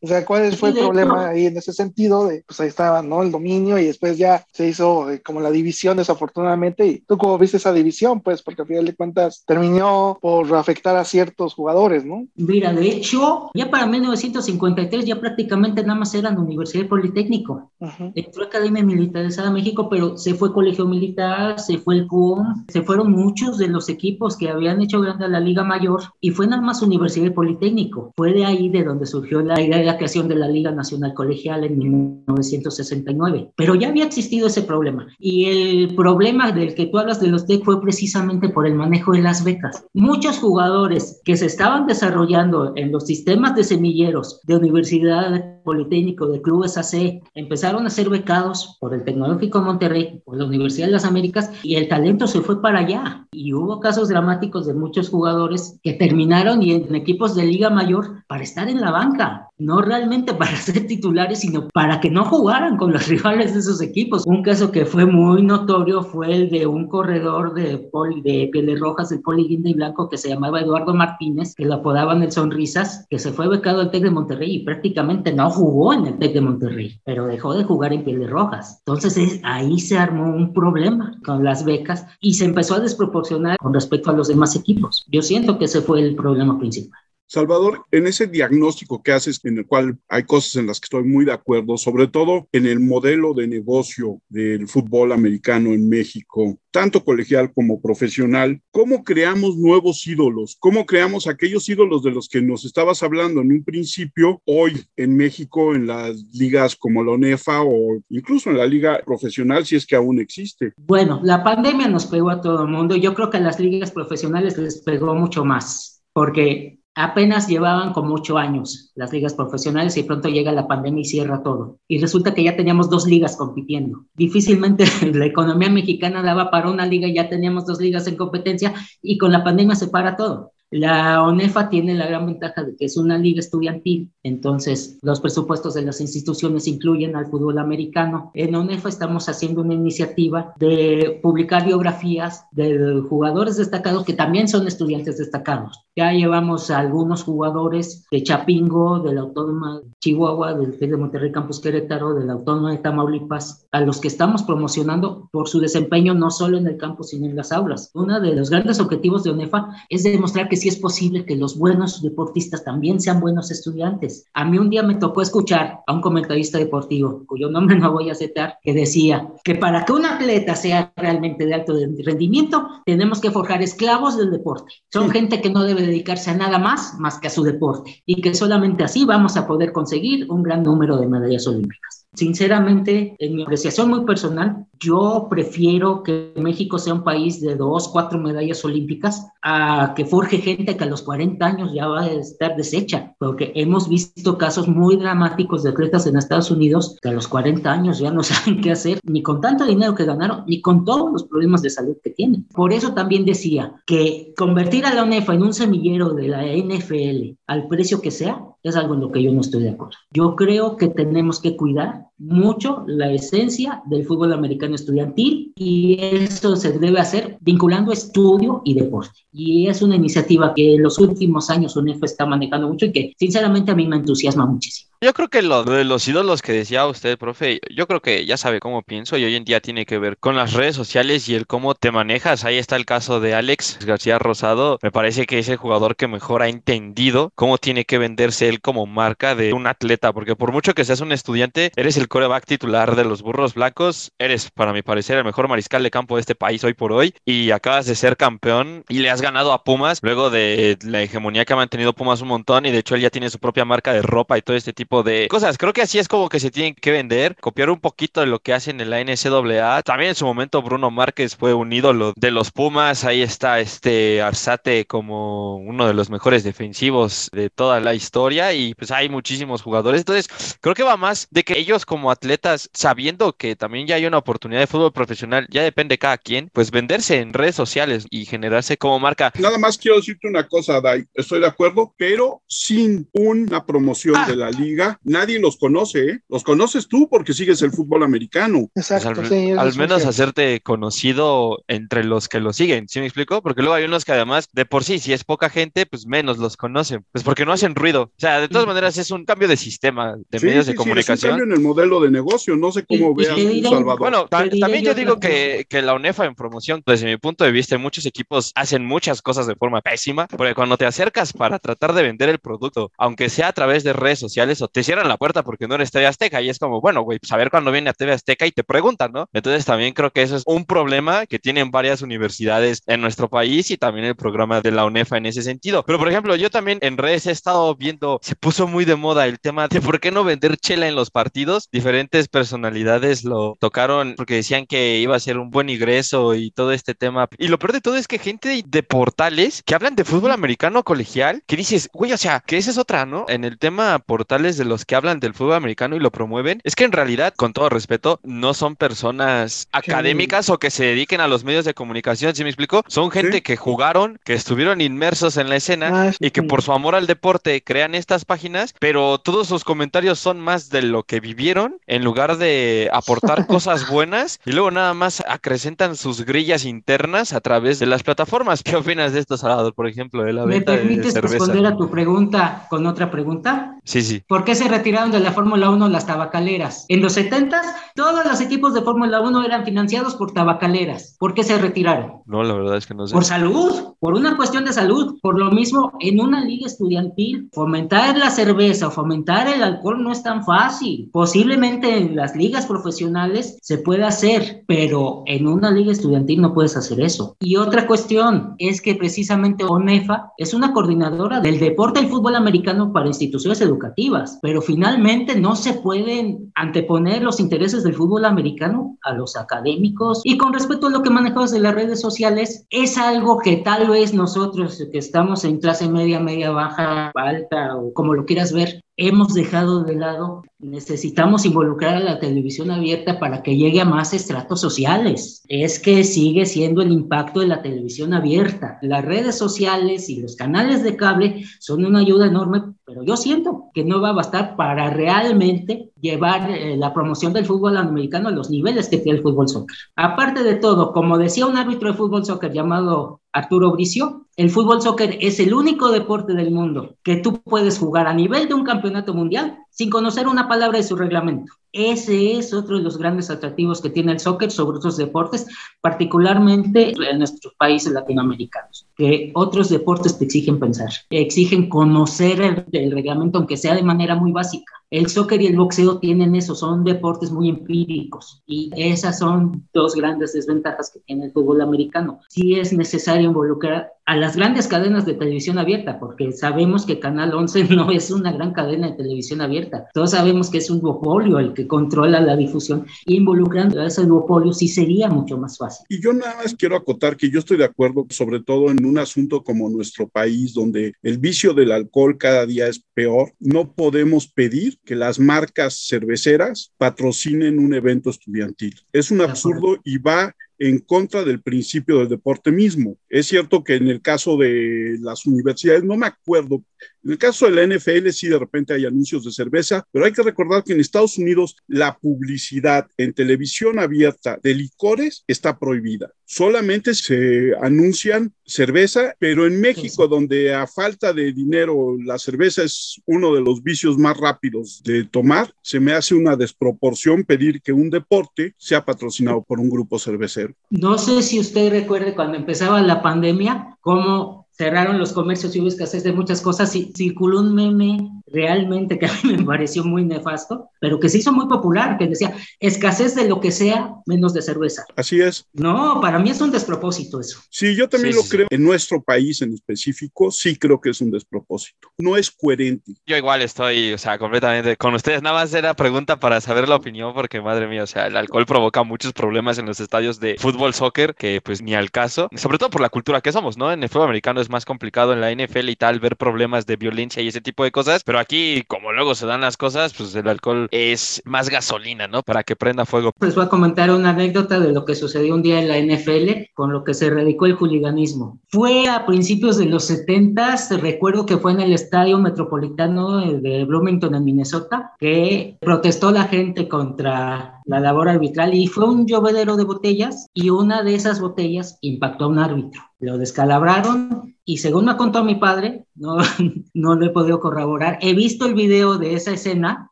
O sea, ¿cuál fue el problema ahí en ese sentido? De, pues ahí estaba, ¿no? El dominio y después ya se hizo eh, como la división desafortunadamente. ¿Y tú cómo viste esa división? Pues porque al final de cuentas terminó por afectar a ciertos jugadores, ¿no? Mira, de hecho, ya para 1953 ya prácticamente nada más eran Universidad Politécnico. Entró Academia Militarizada México, pero se fue Colegio Militar, se fue el CUM, se fueron muchos de los equipos que habían hecho grande a la Liga Mayor y fue nada más Universidad Politécnico. Fue de ahí de donde surgió la idea de la creación de la Liga Nacional Colegial en 1969. Pero ya había existido ese problema. Y el problema del que tú hablas de los TEC fue precisamente por el manejo de las becas. Muchos jugadores que se estaban desarrollando en los sistemas de semilleros de Universidad Politécnico, de clubes AC, empezaron a ser becados por el Tecnológico Monterrey, por la Universidad de las Américas, y el talento se fue para allá. Y hubo casos dramáticos de muchos jugadores que terminaron y en equipos de Liga Mayor para estar en la banca, no realmente para ser titulares, sino para que no jugaran con los rivales de esos equipos. Un caso que fue muy notorio fue el de un corredor de, poli, de pieles rojas, del poli guinda y blanco, que se llamaba Eduardo Martínez, que lo apodaban el Sonrisas, que se fue becado al TEC de Monterrey y prácticamente no jugó en el TEC de Monterrey, pero dejó de jugar en pieles rojas. Entonces ahí se armó un problema con las becas y se empezó a desproporcionar con respecto a los demás equipos. Yo siento que ese fue el problema principal. Salvador, en ese diagnóstico que haces, en el cual hay cosas en las que estoy muy de acuerdo, sobre todo en el modelo de negocio del fútbol americano en México, tanto colegial como profesional, ¿cómo creamos nuevos ídolos? ¿Cómo creamos aquellos ídolos de los que nos estabas hablando en un principio, hoy en México, en las ligas como la ONEFA o incluso en la liga profesional, si es que aún existe? Bueno, la pandemia nos pegó a todo el mundo. Yo creo que a las ligas profesionales les pegó mucho más, porque Apenas llevaban como ocho años las ligas profesionales y pronto llega la pandemia y cierra todo. Y resulta que ya teníamos dos ligas compitiendo. Difícilmente la economía mexicana daba para una liga y ya teníamos dos ligas en competencia y con la pandemia se para todo. La ONEFA tiene la gran ventaja de que es una liga estudiantil, entonces los presupuestos de las instituciones incluyen al fútbol americano. En ONEFA estamos haciendo una iniciativa de publicar biografías de jugadores destacados que también son estudiantes destacados. Ya llevamos a algunos jugadores de Chapingo, de la Autónoma de Chihuahua, del de Monterrey Campus Querétaro, de la Autónoma de Tamaulipas, a los que estamos promocionando por su desempeño no solo en el campo, sino en las aulas. Uno de los grandes objetivos de ONEFA es demostrar que es posible que los buenos deportistas también sean buenos estudiantes. A mí un día me tocó escuchar a un comentarista deportivo, cuyo nombre no voy a citar, que decía que para que un atleta sea realmente de alto rendimiento, tenemos que forjar esclavos del deporte. Son gente que no debe dedicarse a nada más más que a su deporte y que solamente así vamos a poder conseguir un gran número de medallas olímpicas. Sinceramente, en mi apreciación muy personal, yo prefiero que México sea un país de dos, cuatro medallas olímpicas a que forje gente que a los 40 años ya va a estar deshecha, porque hemos visto casos muy dramáticos de atletas en Estados Unidos que a los 40 años ya no saben qué hacer, ni con tanto dinero que ganaron, ni con todos los problemas de salud que tienen. Por eso también decía que convertir a la UNEFA en un semillero de la NFL al precio que sea, es algo en lo que yo no estoy de acuerdo. Yo creo que tenemos que cuidar mucho la esencia del fútbol americano estudiantil y eso se debe hacer vinculando estudio y deporte. Y es una iniciativa que en los últimos años UNEF está manejando mucho y que sinceramente a mí me entusiasma muchísimo. Yo creo que lo de los ídolos que decía usted, profe, yo creo que ya sabe cómo pienso y hoy en día tiene que ver con las redes sociales y el cómo te manejas. Ahí está el caso de Alex García Rosado. Me parece que es el jugador que mejor ha entendido cómo tiene que venderse él como marca de un atleta, porque por mucho que seas un estudiante, eres el coreback titular de los burros blancos, eres, para mi parecer, el mejor mariscal de campo de este país hoy por hoy y acabas de ser campeón y le has ganado a Pumas luego de la hegemonía que ha mantenido Pumas un montón y de hecho él ya tiene su propia marca de ropa y todo este tipo tipo de cosas. Creo que así es como que se tienen que vender, copiar un poquito de lo que hacen en la NCAA. También en su momento Bruno Márquez fue un ídolo de los Pumas. Ahí está este Arzate como uno de los mejores defensivos de toda la historia y pues hay muchísimos jugadores. Entonces, creo que va más de que ellos como atletas, sabiendo que también ya hay una oportunidad de fútbol profesional, ya depende cada quien, pues venderse en redes sociales y generarse como marca. Nada más quiero decirte una cosa, Dai, estoy de acuerdo, pero sin una promoción Ah. de la liga, nadie los conoce, ¿eh? Los conoces tú porque sigues el fútbol americano. Exacto, Pues al, sí, al menos cierto. hacerte conocido entre los que lo siguen, ¿sí me explico? Porque luego hay unos que además, de por sí, si es poca gente, pues menos los conocen, pues porque no hacen ruido. O sea, de todas maneras es un cambio de sistema de Sí, medios sí, de sí, es un comunicación. cambio en el modelo de negocio, no sé cómo diré- Salvador. Bueno, ta- también yo digo que, que la UNEFA en promoción, desde mi punto de vista, muchos equipos hacen muchas cosas de forma pésima, porque cuando te acercas para tratar de vender el producto, aunque sea a través de redes sociales, te cierran la puerta porque no eres TV Azteca, y es como, bueno, güey, pues a ver cuándo viene a TV Azteca y te preguntan, ¿no? Entonces también creo que eso es un problema que tienen varias universidades en nuestro país y también el programa de la UNEFA en ese sentido. Pero, por ejemplo, yo también en redes he estado viendo, se puso muy de moda el tema de por qué no vender chela en los partidos. Diferentes personalidades lo tocaron porque decían que iba a ser un buen ingreso y todo este tema. Y lo peor de todo es que gente de portales que hablan de fútbol americano colegial, que dices, güey, o sea, que esa es otra, ¿no? En el tema portales de los que hablan del fútbol americano y lo promueven, es que en realidad, con todo respeto, no son personas académicas o que se dediquen a los medios de comunicación, ¿sí me explico? Son gente Sí. que jugaron, que estuvieron inmersos en la escena Ah, sí, y que por su amor al deporte crean estas páginas, pero todos sus comentarios son más de lo que vivieron en lugar de aportar cosas buenas y luego nada más acrecentan sus grillas internas a través de las plataformas. ¿Qué opinas de esto, Salvador, por ejemplo, de la ¿Me venta de permites cerveza? responder a tu pregunta con otra pregunta? Sí, sí. ¿Por qué se retiraron de la Fórmula 1 las tabacaleras? En los 70 todos los equipos de Fórmula 1 eran financiados por tabacaleras. ¿Por qué se retiraron? No, la verdad es que no sé. Por salud, por una cuestión de salud. Por lo mismo, en una liga estudiantil, fomentar la cerveza o fomentar el alcohol no es tan fácil. Posiblemente en las ligas profesionales se puede hacer, pero en una liga estudiantil no puedes hacer eso. Y otra cuestión es que precisamente ONEFA es una coordinadora del deporte del fútbol americano para instituciones educativas, pero finalmente no se pueden anteponer los intereses del fútbol americano a los académicos. Y con respecto a lo que manejamos de las redes sociales, es algo que tal vez nosotros que estamos en clase media, media baja, alta o como lo quieras ver, hemos dejado de lado. Necesitamos involucrar a la televisión abierta para que llegue a más estratos sociales. Es que sigue siendo el impacto de la televisión abierta. Las redes sociales y los canales de cable son una ayuda enorme, pero yo siento que no va a bastar para realmente llevar eh, la promoción del fútbol americano a los niveles que tiene el fútbol soccer. Aparte de todo, como decía un árbitro de fútbol soccer llamado Arturo Bricio, el fútbol soccer es el único deporte del mundo que tú puedes jugar a nivel de un campeonato mundial sin conocer una palabra de su reglamento. Ese es otro de los grandes atractivos que tiene el soccer sobre otros deportes, particularmente en nuestros países latinoamericanos, que otros deportes te exigen pensar, exigen conocer el, el reglamento, aunque sea de manera muy básica. El soccer y el boxeo tienen eso, son deportes muy empíricos y esas son dos grandes desventajas que tiene el fútbol americano. Sí es necesario involucrar a las grandes cadenas de televisión abierta, porque sabemos que Canal 11 no es una gran cadena de televisión abierta. Todos sabemos que es un duopolio el que controla la difusión y involucrando a ese duopolio sí sería mucho más fácil. Y yo nada más quiero acotar que yo estoy de acuerdo, sobre todo en un asunto como nuestro país, donde el vicio del alcohol cada día es peor. No podemos pedir que las marcas cerveceras patrocinen un evento estudiantil. Es un absurdo y va en contra del principio del deporte mismo. Es cierto que en el caso de las universidades, no me acuerdo, en el caso de la NFL sí de repente hay anuncios de cerveza, pero hay que recordar que en Estados Unidos la publicidad en televisión abierta de licores está prohibida. Solamente se anuncian cerveza, pero en México, donde a falta de dinero la cerveza es uno de los vicios más rápidos de tomar, se me hace una desproporción pedir que un deporte sea patrocinado por un grupo cervecero. No sé si usted recuerde cuando empezaba la pandemia, cómo cerraron los comercios y hubo escasez de muchas cosas y circuló un meme realmente que a mí me pareció muy nefasto, pero que se hizo muy popular, que decía escasez de lo que sea, menos de cerveza. Así es. No, para mí es un despropósito eso. Sí, yo también lo creo. En nuestro país en específico, sí creo que es un despropósito. No es coherente. Yo igual estoy, o sea, completamente con ustedes. Nada más era pregunta para saber la opinión, porque madre mía, o sea, el alcohol provoca muchos problemas en los estadios de fútbol, soccer, que pues ni al caso, sobre todo por la cultura que somos, ¿no? En el fútbol americano es más complicado en la NFL y tal ver problemas de violencia y ese tipo de cosas, pero aquí, como luego se dan las cosas, pues el alcohol es más gasolina, ¿no? Para que prenda fuego. Pues voy a comentar una anécdota de lo que sucedió un día en la NFL con lo que se radicó el hooliganismo. Fue a principios de los 70, recuerdo que fue en el estadio metropolitano de Bloomington en Minnesota, que protestó la gente contra la labor arbitral y fue un llovedero de botellas y una de esas botellas impactó a un árbitro. Lo descalabraron y según me contó mi padre, no, no lo he podido corroborar, he visto el video de esa escena,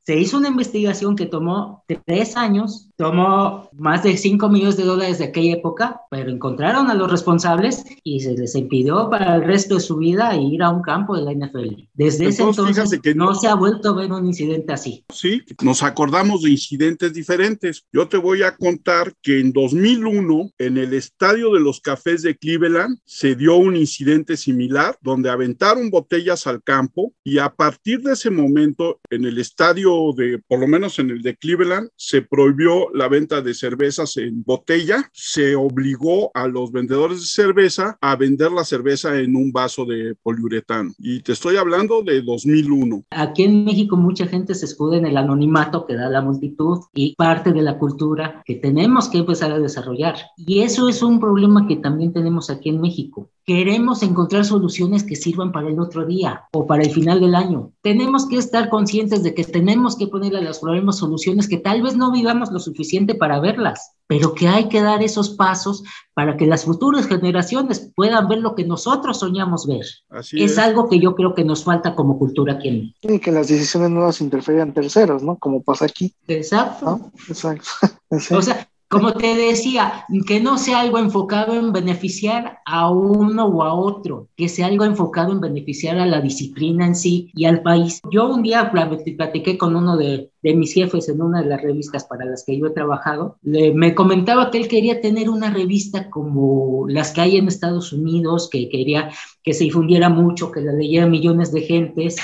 se hizo una investigación que tomó tres años, tomó más de 5 millones de dólares de aquella época, pero encontraron a los responsables y se les impidió para el resto de su vida ir a un campo de la NFL. Desde ese entonces que no, no se ha vuelto a ver un incidente así. Sí, nos acordamos de incidentes diferentes. Yo te voy a contar que en 2001, en el estadio de los Cafés de Cleveland, se dio un incidente similar donde aventaron botellas al campo y a partir de ese momento en el estadio de, por lo menos en el de Cleveland, se prohibió la venta de cervezas en botella, se obligó a los vendedores de cerveza a vender la cerveza en un vaso de poliuretano. Y te estoy hablando de 2001. Aquí en México mucha gente se escuda en el anonimato que da la multitud y parte de la cultura que tenemos que empezar a desarrollar. Y eso es un problema que también tenemos aquí en México. Queremos encontrar soluciones que sirvan para el otro día o para el final del año. Tenemos que estar conscientes de que tenemos que ponerle a los problemas soluciones que tal vez no vivamos lo suficiente para verlas, pero que hay que dar esos pasos para que las futuras generaciones puedan ver lo que nosotros soñamos ver. es, algo que yo creo que nos falta como cultura aquí en México. Y que las decisiones no las interfieran terceros, ¿no? Como pasa aquí. Exacto. Exacto. O sea, como te decía, que no sea algo enfocado en beneficiar a uno o a otro, que sea algo enfocado en beneficiar a la disciplina en sí y al país. Yo un día platiqué con uno de, mis jefes en una de las revistas para las que yo he trabajado, me comentaba que él quería tener una revista como las que hay en Estados Unidos, que quería que se difundiera mucho, que la leyeran millones de gentes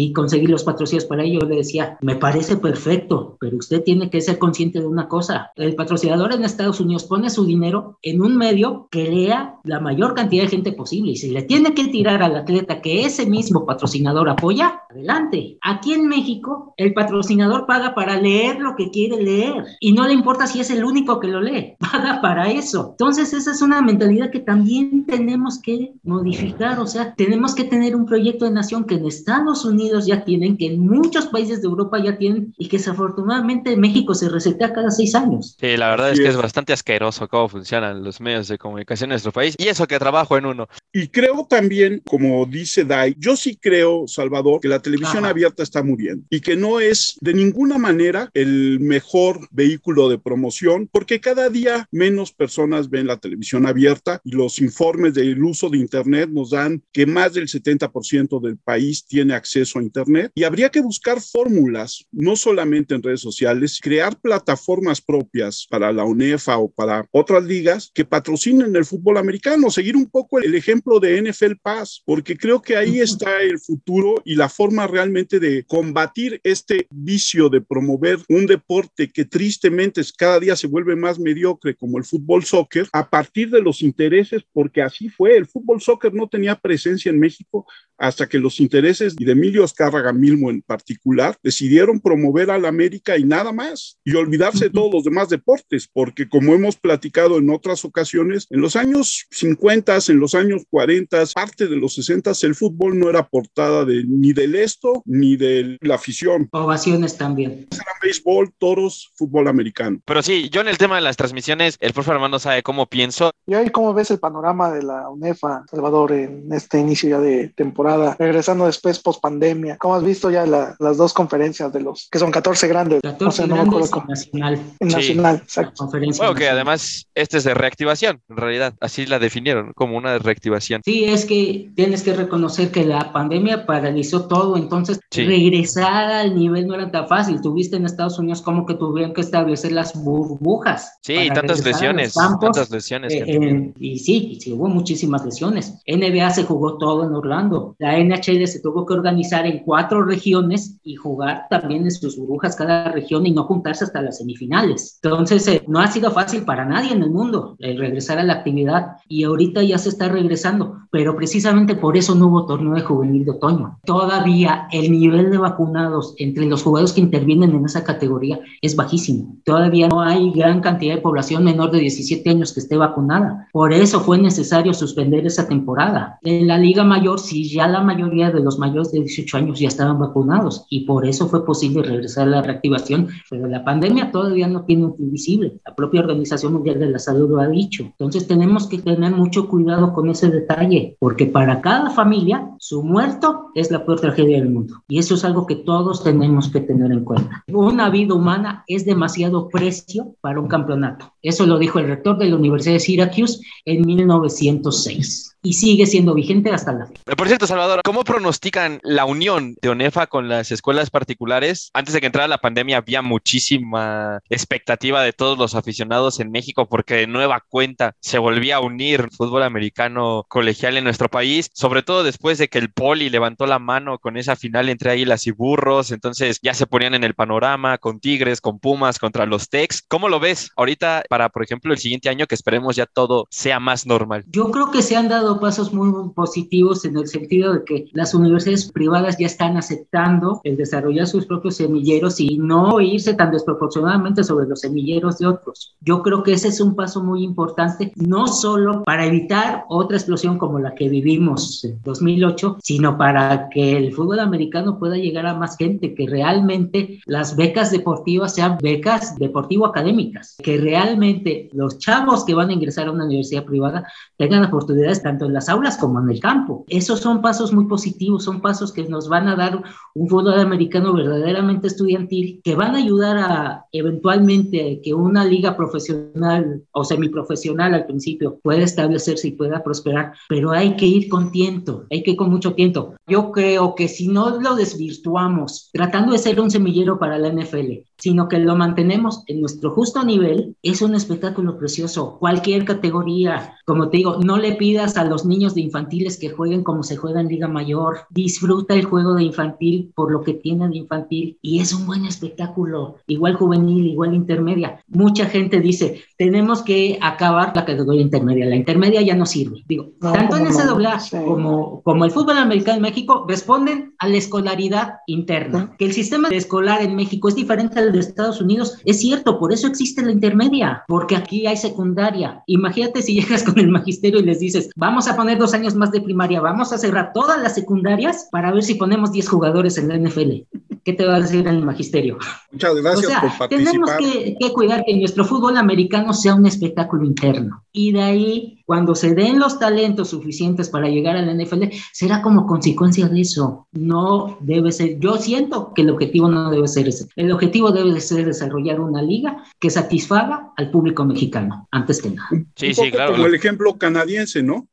y conseguir los patrocinios para ello. le decía, me parece perfecto, pero usted tiene que ser consciente de una cosa. El patrocinador en Estados Unidos pone su dinero en un medio que lea la mayor cantidad de gente posible. Y si le tiene que tirar al atleta que ese mismo patrocinador apoya, adelante. Aquí en México, el patrocinador paga para leer lo que quiere leer y no le importa si es el único que lo lee, paga para eso. Entonces, esa es una mentalidad que también tenemos que modificar. O sea, tenemos que tener un proyecto de nación que en Estados Unidos ya tienen, que en muchos países de Europa ya tienen y que desafortunadamente en México se resetea cada seis años. Sí, la verdad es que es bastante asqueroso cómo funcionan los medios de comunicación en nuestro país y eso que trabajo en uno. Y creo también, como dice Dai, yo sí creo, Salvador, que la televisión abierta está muriendo y que no es de ninguna manera el mejor vehículo de promoción porque cada día menos personas ven la televisión abierta y los informes del uso de Internet nos dan que más del 70% del país tiene acceso a Internet y habría que buscar fórmulas, no solamente en redes sociales, crear plataformas propias para la UNEFA o para otras ligas que patrocinen el fútbol americano, seguir un poco el ejemplo de NFL Pass, porque creo que ahí está el futuro y la forma realmente de combatir este vicio de promover un deporte que tristemente cada día se vuelve más mediocre como el fútbol soccer a partir de los intereses, porque así fue, el fútbol soccer no tenía presencia en México hasta que los intereses de Emilio Azcárraga Milmo en particular decidieron promover al América y nada más y olvidarse de todos los demás deportes, porque como hemos platicado en otras ocasiones, en los años 50, en los años 40, parte de los 60, el fútbol no era portada de, ni del esto ni de la afición. Ovaciones también. Era béisbol, toros, fútbol americano. Pero sí, yo en el tema de las transmisiones, el profe Armando sabe cómo pienso. ¿Y ahí cómo ves el panorama de la UNEFA, Salvador, en este inicio ya de temporada? temporada, regresando después post pandemia. ¿Cómo has visto ya las dos conferencias de los que son 14 grandes? 14 grandes en nacional. En nacional, exacto. Bueno, que además este es de reactivación, en realidad, así la definieron, como una reactivación. Sí, es que tienes que reconocer que la pandemia paralizó todo, entonces regresar al nivel no era tan fácil. Tuviste en Estados Unidos como que tuvieron que establecer las burbujas. Sí, tantas lesiones, tantas lesiones. Eh, eh, y sí, sí, hubo muchísimas lesiones. NBA se jugó todo en Orlando. La NHL se tuvo que organizar en cuatro regiones y jugar también en sus burbujas cada región y no juntarse hasta las semifinales. Entonces, eh, no ha sido fácil para nadie en el mundo regresar a la actividad y ahorita ya se está regresando, pero precisamente por eso no hubo torneo de juvenil de otoño. Todavía el nivel de vacunados entre los jugadores que intervienen en esa categoría es bajísimo. Todavía no hay gran cantidad de población menor de 17 años que esté vacunada. Por eso fue necesario suspender esa temporada. En la Liga Mayor, sí, ya la mayoría de los mayores de 18 años ya estaban vacunados y por eso fue posible regresar a la reactivación, pero la pandemia todavía no tiene un invisible. La propia Organización Mundial de la Salud lo ha dicho. Entonces tenemos que tener mucho cuidado con ese detalle, porque para cada familia su muerto es la peor tragedia del mundo. Y eso es algo que todos tenemos que tener en cuenta. Una vida humana es demasiado precio para un campeonato. Eso lo dijo el rector de la Universidad de Syracuse en 1906 y sigue siendo vigente hasta la fecha. Por cierto, Salvador, ¿cómo pronostican la unión de ONEFA con las escuelas particulares? Antes de que entrara la pandemia había muchísima expectativa de todos los aficionados en México porque de nueva cuenta se volvía a unir fútbol americano colegial en nuestro país, sobre todo después de que el Poli levantó la mano con esa final entre Águilas y Burros, entonces ya se ponían en el panorama con Tigres, con Pumas, contra los Tex. ¿Cómo lo ves ahorita para, por ejemplo, el siguiente año que esperemos ya todo sea más normal? Yo creo que se han dado pasos muy positivos en el sentido de que las universidades privadas ya están aceptando el desarrollar sus propios semilleros y no irse tan desproporcionadamente sobre los semilleros de otros. Yo creo que ese es un paso muy importante, no solo para evitar otra explosión como la que vivimos en 2008, sino para que el fútbol americano pueda llegar a más gente, que realmente las becas deportivas sean becas deportivo-académicas, que realmente los chavos que van a ingresar a una universidad privada tengan oportunidades tanto en las aulas como en el campo. Esos son pasos muy positivos, son pasos que nos van a dar un fútbol americano verdaderamente estudiantil, que van a ayudar a eventualmente que una liga profesional o semiprofesional al principio pueda establecerse y pueda prosperar, pero hay que ir con tiento, hay que ir con mucho tiento. Yo creo que si no lo desvirtuamos tratando de ser un semillero para la NFL, sino que lo mantenemos en nuestro justo nivel, es un espectáculo precioso. Cualquier categoría, como te digo, no le pidas a los niños de infantiles que jueguen como se juega en Liga Mayor. Disfruta el juego de infantil por lo que tiene de infantil y es un buen espectáculo, igual juvenil, igual intermedia. Mucha gente dice, tenemos que acabar la categoría intermedia. La intermedia ya no sirve. Digo, tanto en ese doblaje como, como el fútbol americano en México responden a la escolaridad interna. Que el sistema escolar en México es diferente al de Estados Unidos, es cierto, por eso existe la intermedia, porque aquí hay secundaria. Imagínate si llegas con el magisterio y les dices, vamos a poner dos años más de primaria, vamos a cerrar todas las secundarias para ver si ponemos 10 jugadores en la NFL. ¿Qué te va a decir el magisterio? Muchas gracias por participar. Tenemos que, que cuidar que nuestro fútbol americano sea un espectáculo interno. Y de ahí, cuando se den los talentos suficientes para llegar a la NFL, será como consecuencia de eso. No debe ser, yo siento que el objetivo no debe ser ese. El objetivo debe ser desarrollar una liga que satisfaga al público mexicano, antes que nada. Sí, sí, claro. Como el ejemplo canadiense, ¿no?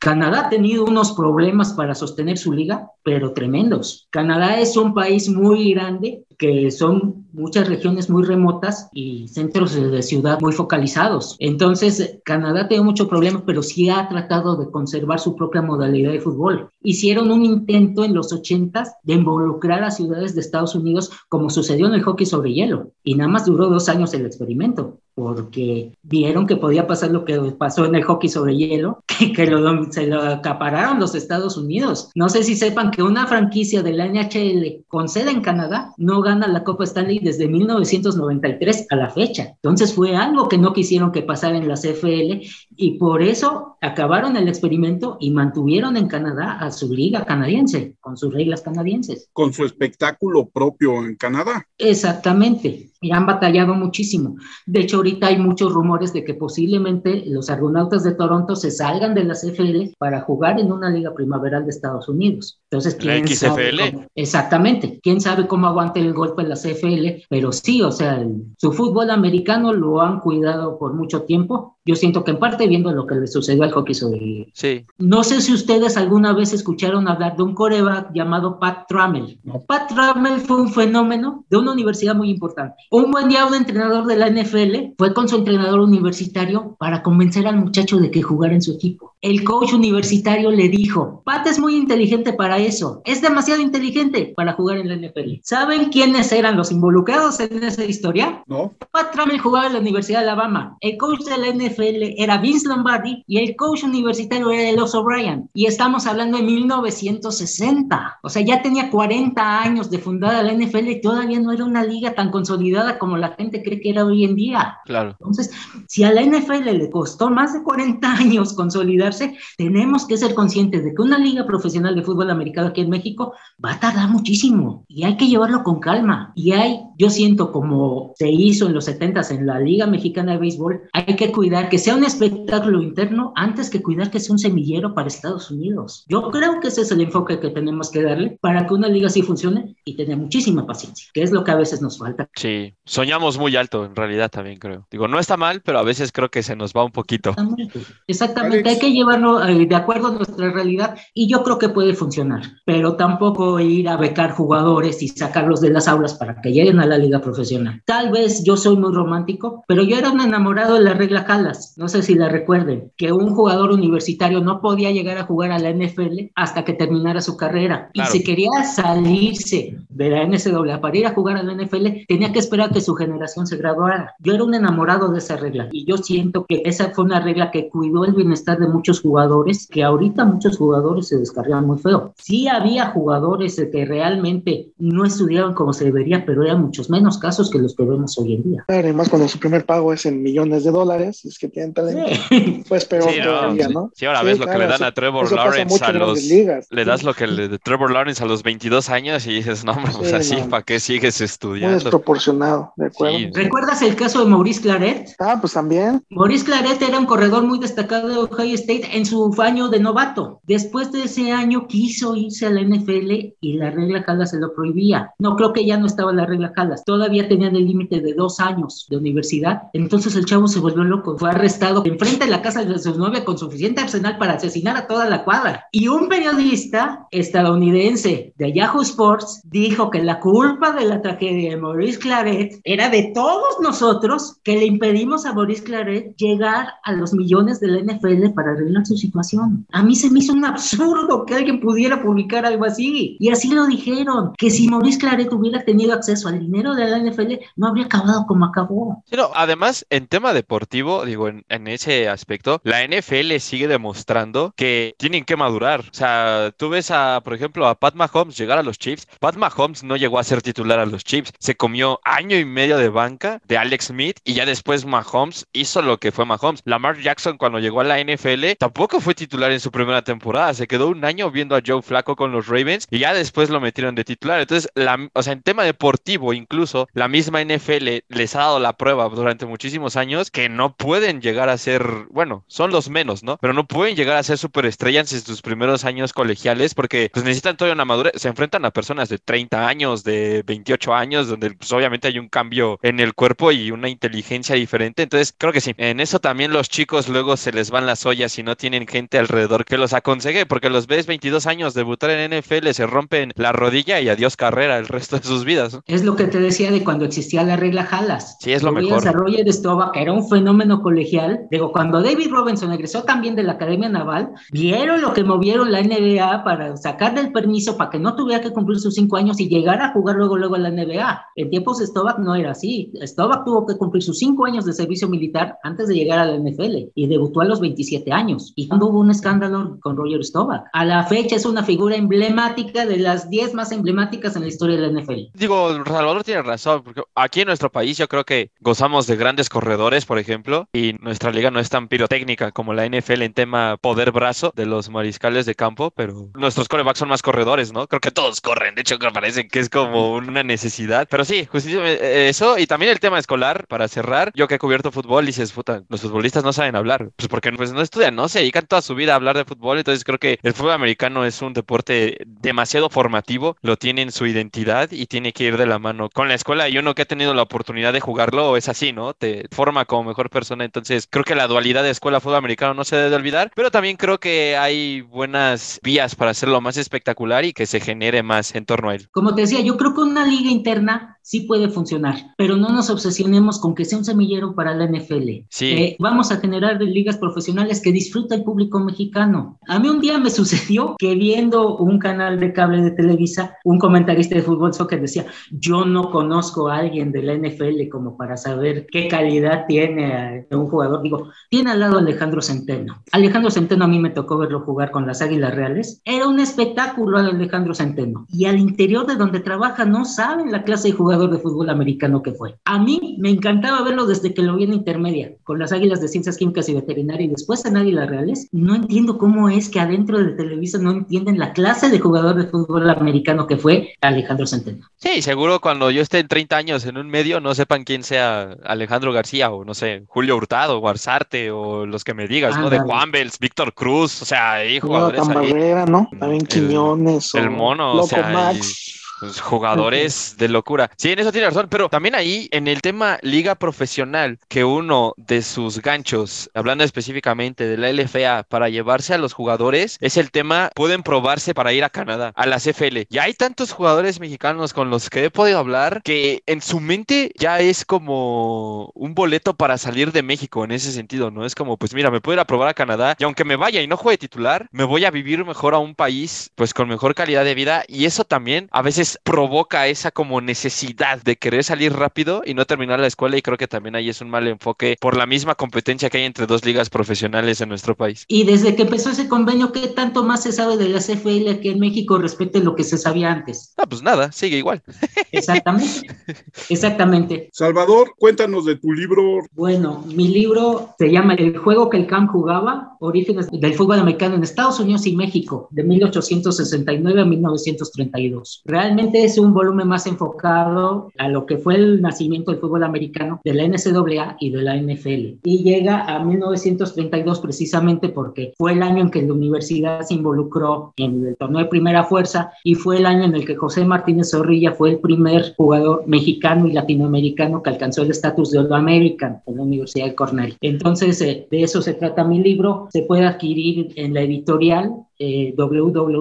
Canadá ha tenido unos problemas para sostener su liga, pero tremendos. Canadá es un país muy grande, que son muchas regiones muy remotas y centros de ciudad muy focalizados. Entonces, Canadá tiene mucho problema, pero sí ha tratado de conservar su propia modalidad de fútbol. Hicieron un intento en los 80 de involucrar a ciudades de Estados Unidos, como sucedió en el hockey sobre hielo, y nada más duró dos años el experimento porque vieron que podía pasar lo que pasó en el hockey sobre hielo, que, que lo, se lo acapararon los Estados Unidos. No sé si sepan que una franquicia de la NHL con sede en Canadá no gana la Copa Stanley desde 1993 a la fecha. Entonces fue algo que no quisieron que pasara en la CFL y por eso acabaron el experimento y mantuvieron en Canadá a su liga canadiense, con sus reglas canadienses. Con su espectáculo propio en Canadá. Exactamente. Y han batallado muchísimo. De hecho, ahorita hay muchos rumores de que posiblemente los Argonautas de Toronto se salgan de la CFL para jugar en una liga primaveral de Estados Unidos. Entonces, ¿quién XFL? exactamente. ¿Quién sabe cómo aguante el golpe en la CFL? Pero sí, o sea, su fútbol americano lo han cuidado por mucho tiempo. Yo siento que en parte viendo lo que le sucedió al hockey sobre. Sí. No sé si ustedes alguna vez escucharon hablar de un coreback llamado Pat Trammell. Pat Trammell fue un fenómeno de una universidad muy importante. Un buen día un entrenador de la NFL fue con su entrenador universitario para convencer al muchacho de que jugara en su equipo. El coach universitario le dijo, Pat es muy inteligente para eso, es demasiado inteligente para jugar en la NFL. ¿Saben quiénes eran los involucrados en esa historia? No. Pat Trammell jugaba en la Universidad de Alabama. El coach de la NFL era Vince Lombardi y el coach universitario era Elos O'Brien. Y estamos hablando de 1960. O sea, ya tenía 40 años de fundada la NFL y todavía no era una liga tan consolidada como la gente cree que era hoy en día. Claro. Entonces, si a la NFL le costó más de 40 años consolidarse, tenemos que ser conscientes de que una liga profesional de fútbol americano aquí en México va a tardar muchísimo y hay que llevarlo con calma. Y hay, yo siento como se hizo en los 70s en la Liga Mexicana de Béisbol, hay que cuidar que sea un espectáculo interno antes que cuidar que sea un semillero para Estados Unidos. Yo creo que ese es el enfoque que tenemos que darle para que una liga así funcione y tener muchísima paciencia, que es lo que a veces nos falta. Sí, soñamos muy alto en realidad también creo. Digo, no está mal, pero a veces creo que se nos va un poquito. Exactamente, Exactamente. hay que llevarlo eh, de acuerdo a nuestra realidad y yo creo que puede funcionar, pero tampoco ir a becar jugadores y sacarlos de las aulas para que lleguen a la liga profesional. Tal vez yo soy muy romántico, pero yo era un enamorado de la regla Calas, no sé si la recuerden, que un jugador universitario no podía llegar a jugar a la NFL hasta que terminara su carrera Claro. y si quería salirse de la NCAA para ir a jugar a la NFL, tenía que esperar que su generación se graduara. Yo era un enamorado de esa regla y yo siento que esa fue una regla que cuidó el bienestar de muchos jugadores, que ahorita muchos jugadores se descargaban muy feo. Sí había jugadores que realmente no estudiaban como se debería, pero eran muchos menos casos que los que vemos hoy en día. Claro, y más cuando su primer pago es en millones de dólares, es que tienen talento. Sí. Pues peor Sí, no, todavía. ¿no? Sí, ahora Sí, ves lo que claro, le dan a Trevor Lawrence a los... ligas. Le das lo que le de Trevor Lawrence a los 22 años y dices, no, hombre, pues Sí, así, no. ¿para qué sigues Muy estudiando? Desproporcionado, ¿de acuerdo? Sí. ¿Recuerdas el caso de Maurice Claret? Ah, pues también. Maurice Claret era un corredor muy destacado de Ohio State en su año de novato. Después de ese año quiso irse a la NFL y la regla Calas se lo prohibía. No, creo que ya no estaba la regla Calas. Todavía tenían el límite de dos años de universidad. Entonces el chavo se volvió loco. Fue arrestado enfrente de la casa de su novia con suficiente arsenal para asesinar a toda la cuadra. Y un periodista estadounidense de Yahoo Sports dijo que la culpa de la tragedia de Maurice Claret era de todos nosotros que le impedimos a Maurice Claret llegar a los millones de la NFL para arreglar su situación. A mí se me hizo un absurdo que alguien pudiera publicar algo así. Y así lo dijeron, que si Maurice Claret hubiera tenido acceso al dinero de la NFL, no habría acabado como acabó. No, además, en tema deportivo, digo, en, en ese aspecto, la NFL sigue demostrando que tienen que madurar. O sea, tú ves a, por ejemplo, a Pat Mahomes llegar a los Chiefs. Pat Mahomes no llegó a ser titular a los Chiefs. Se comió año y medio de banca de Alex Smith y ya después Mahomes hizo lo que fue Mahomes. Lamar Jackson cuando llegó a la NFL tampoco fue titular en su primera temporada. Se quedó un año viendo a Joe Flaco con los Ravens y ya después lo metieron de titular. Entonces, la, o sea, en tema deportivo incluso, la misma NFL les ha dado la prueba durante muchísimos años que no pueden llegar a ser, bueno, son los menos, ¿no? Pero no pueden llegar a ser superestrellas en sus primeros años colegiales porque pues necesitan todavía una madurez. Se enfrentan a personas de 30 años, de 28 años, donde pues obviamente hay un cambio en el cuerpo y una inteligencia diferente. Entonces, creo que sí. En eso también los chicos luego se les van las ollas y no tienen gente alrededor que los aconseje porque los ves 22 años debutar en NFL, se rompen la rodilla y adiós carrera el resto de sus vidas. ¿no? Es lo que te decía de cuando existía la regla Jalas. Sí, es lo mejor. Roger Staubach, que era un fenómeno colegial. Digo, cuando David Robinson egresó también de la Academia Naval, vieron lo que movieron la NBA para sacarle el permiso para que no tuviera que cumplir sus cinco años y llegar a jugar luego, luego a la NBA. En tiempos de No era así. Staubach tuvo que cumplir sus cinco años de servicio militar antes de llegar a la NFL y debutó a los 27 años. Y cuando hubo un escándalo con Roger Staubach. A la fecha es una figura emblemática de las 10 más emblemáticas en la historia de la NFL. Digo, Salvador tiene razón, porque aquí en nuestro país yo creo que gozamos de grandes corredores, por ejemplo, y nuestra liga no es tan pirotécnica como la NFL en tema poder brazo de los mariscales de campo, pero nuestros corebacks son más corredores, ¿no? Creo que todos corren, de hecho, que parece que es como una necesidad. Pero sí, eh, eso y también el tema escolar, para cerrar, yo que he cubierto fútbol, dices, puta, los futbolistas no saben hablar, pues porque pues, no estudian, no se dedican toda su vida a hablar de fútbol, entonces creo que el fútbol americano es un deporte demasiado formativo, lo tiene en su identidad y tiene que ir de la mano con la escuela y uno que ha tenido la oportunidad de jugarlo es así, ¿no? Te forma como mejor persona, entonces creo que la dualidad de escuela-fútbol americano no se debe olvidar, pero también creo que hay buenas vías para hacerlo más espectacular y que se genere más en torno a él. Como te decía, yo creo que una liga interna sí puede funcionar, pero no nos obsesionemos con que sea un semillero para la NFL. Sí. Eh, vamos a generar ligas profesionales que disfruta el público mexicano. A mí un día me sucedió que viendo un canal de cable de Televisa, un comentarista de fútbol soccer decía, yo no conozco a alguien de la NFL como para saber qué calidad tiene un jugador. Digo, tiene al lado Alejandro Centeno. Alejandro Centeno a mí me tocó verlo jugar con las Águilas Reales. Era un espectáculo Alejandro Centeno. Y al interior de donde trabaja no saben la clase de jugador de fútbol americano que fue. A mí me encantaba verlo desde que lo vi en intermedia, con las Águilas de Ciencias Químicas y Veterinaria y después en Águilas Reales. No entiendo cómo es que adentro de Televisa no entienden la clase de jugador de fútbol americano que fue Alejandro Centeno. Sí, seguro cuando yo esté en 30 años en un medio no sepan quién sea Alejandro García o no sé, Julio Hurtado o Arzarte o los que me digas, ¿no? De Juan Bels, Víctor Cruz, o sea, jugadores no, Barrera, ¿no? También Quiñones. El, mono, o sea, Max. Pues, jugadores de locura. Sí, en eso tiene razón, pero también ahí en el tema liga profesional, que uno de sus ganchos, hablando específicamente de la LFA, para llevarse a los jugadores, es el tema, pueden probarse para ir a Canadá, a la CFL. Ya hay tantos jugadores mexicanos con los que he podido hablar que en su mente ya es como un boleto para salir de México en ese sentido, ¿no? Es como, pues mira, me puedo ir a probar a Canadá y aunque me vaya y no juegue titular, me voy a vivir mejor a un país, pues con mejor calidad de vida y eso también a veces provoca esa como necesidad de querer salir rápido y no terminar la escuela y creo que también ahí es un mal enfoque por la misma competencia que hay entre dos ligas profesionales en nuestro país. Y desde que empezó ese convenio, ¿qué tanto más se sabe de la CFL aquí en México respecto a lo que se sabía antes? Ah, pues nada, sigue igual. Exactamente. Exactamente. Salvador, cuéntanos de tu libro. Bueno, mi libro se llama El juego que el CAM jugaba, orígenes del fútbol americano en Estados Unidos y México, de 1869 a 1932. Realmente es un volumen más enfocado a lo que fue el nacimiento del fútbol americano, de la NCAA y de la NFL. Y llega a 1932 precisamente porque fue el año en que la universidad se involucró en el torneo de primera fuerza y fue el año en el que José Martínez Zorrilla fue el primer jugador mexicano y latinoamericano que alcanzó el estatus de All American en la Universidad de Cornell. Entonces, eh, de eso se trata mi libro. Se puede adquirir en la editorial eh, www.palibrio,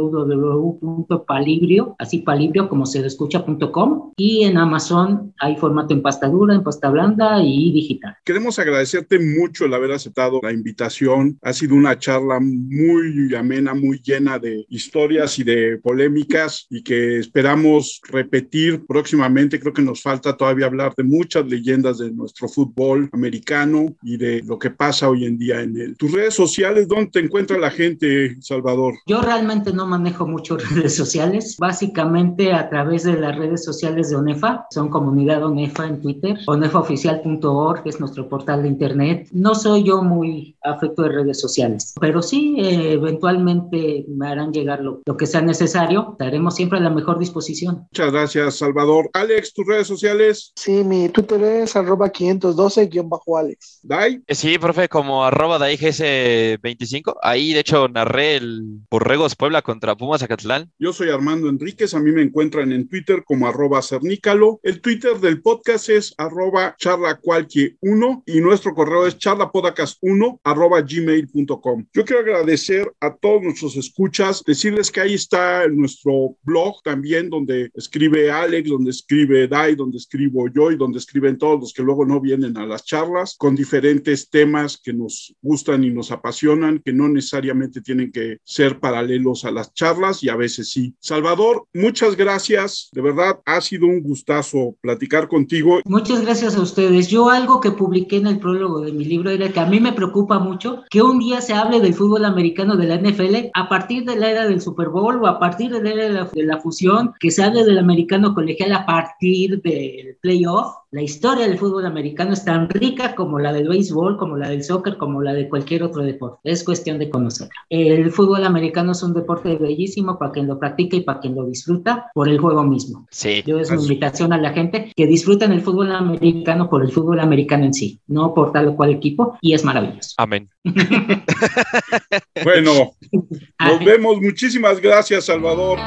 así palibrio como se escucha.com y en Amazon hay formato en pasta dura, en pasta blanda y digital. Queremos agradecerte mucho el haber aceptado la invitación. Ha sido una charla muy amena, muy llena de historias y de polémicas y que esperamos repetir próximamente. Creo que nos falta todavía hablar de muchas leyendas de nuestro fútbol americano y de lo que pasa hoy en día en él. Tus redes sociales, ¿dónde te encuentra la gente, Salvador? Yo realmente no manejo mucho redes sociales, básicamente a través de las redes sociales de ONEFA, son comunidad ONEFA en Twitter, onefaoficial.org es nuestro portal de internet. No soy yo muy afecto de redes sociales, pero sí eh, eventualmente me harán llegar lo, lo, que sea necesario, estaremos siempre a la mejor disposición. Muchas gracias, Salvador. Alex, tus redes sociales. Sí, mi Twitter es arroba 512-Alex. ¿Dai? Sí, profe, como arroba DaiGS25. Ahí, de hecho, narré el Borregos Puebla contra Pumas Acatlán. Yo soy Armando Enríquez, a mí me encuentran en Twitter como arroba cernícalo. El Twitter del podcast es arroba charlacualquie1 y nuestro correo es charlapodcast1 arroba gmail.com. Yo quiero agradecer a todos nuestros escuchas, decirles que ahí está nuestro blog también donde escribe Alex, donde escribe Dai, donde escribo yo y donde escriben todos los que luego no vienen a las charlas con diferentes temas que nos gustan y nos apasionan, que no necesariamente tienen que ser paralelos a las charlas y a veces sí. Salvador, muchas gracias. De verdad, ha sido un gustazo platicar contigo. Muchas gracias a ustedes. Yo algo que publiqué en el prólogo de mi libro era que a mí me preocupa mucho que un día se hable del fútbol americano de la NFL a partir de la era del Super Bowl o a partir de la era de la, fusión, que se hable del americano colegial a partir del playoff. La historia del fútbol americano es tan rica como la del béisbol, como la del soccer, como la de cualquier otro deporte. Es cuestión de conocerla. El fútbol americano es un deporte bellísimo para quien lo practica y para quien lo disfruta por el juego mismo. Sí. Yo es una invitación a la gente que disfruten el fútbol americano por el fútbol americano en sí, no por tal o cual equipo, y es maravilloso. Amén. bueno, nos vemos. Muchísimas gracias, Salvador.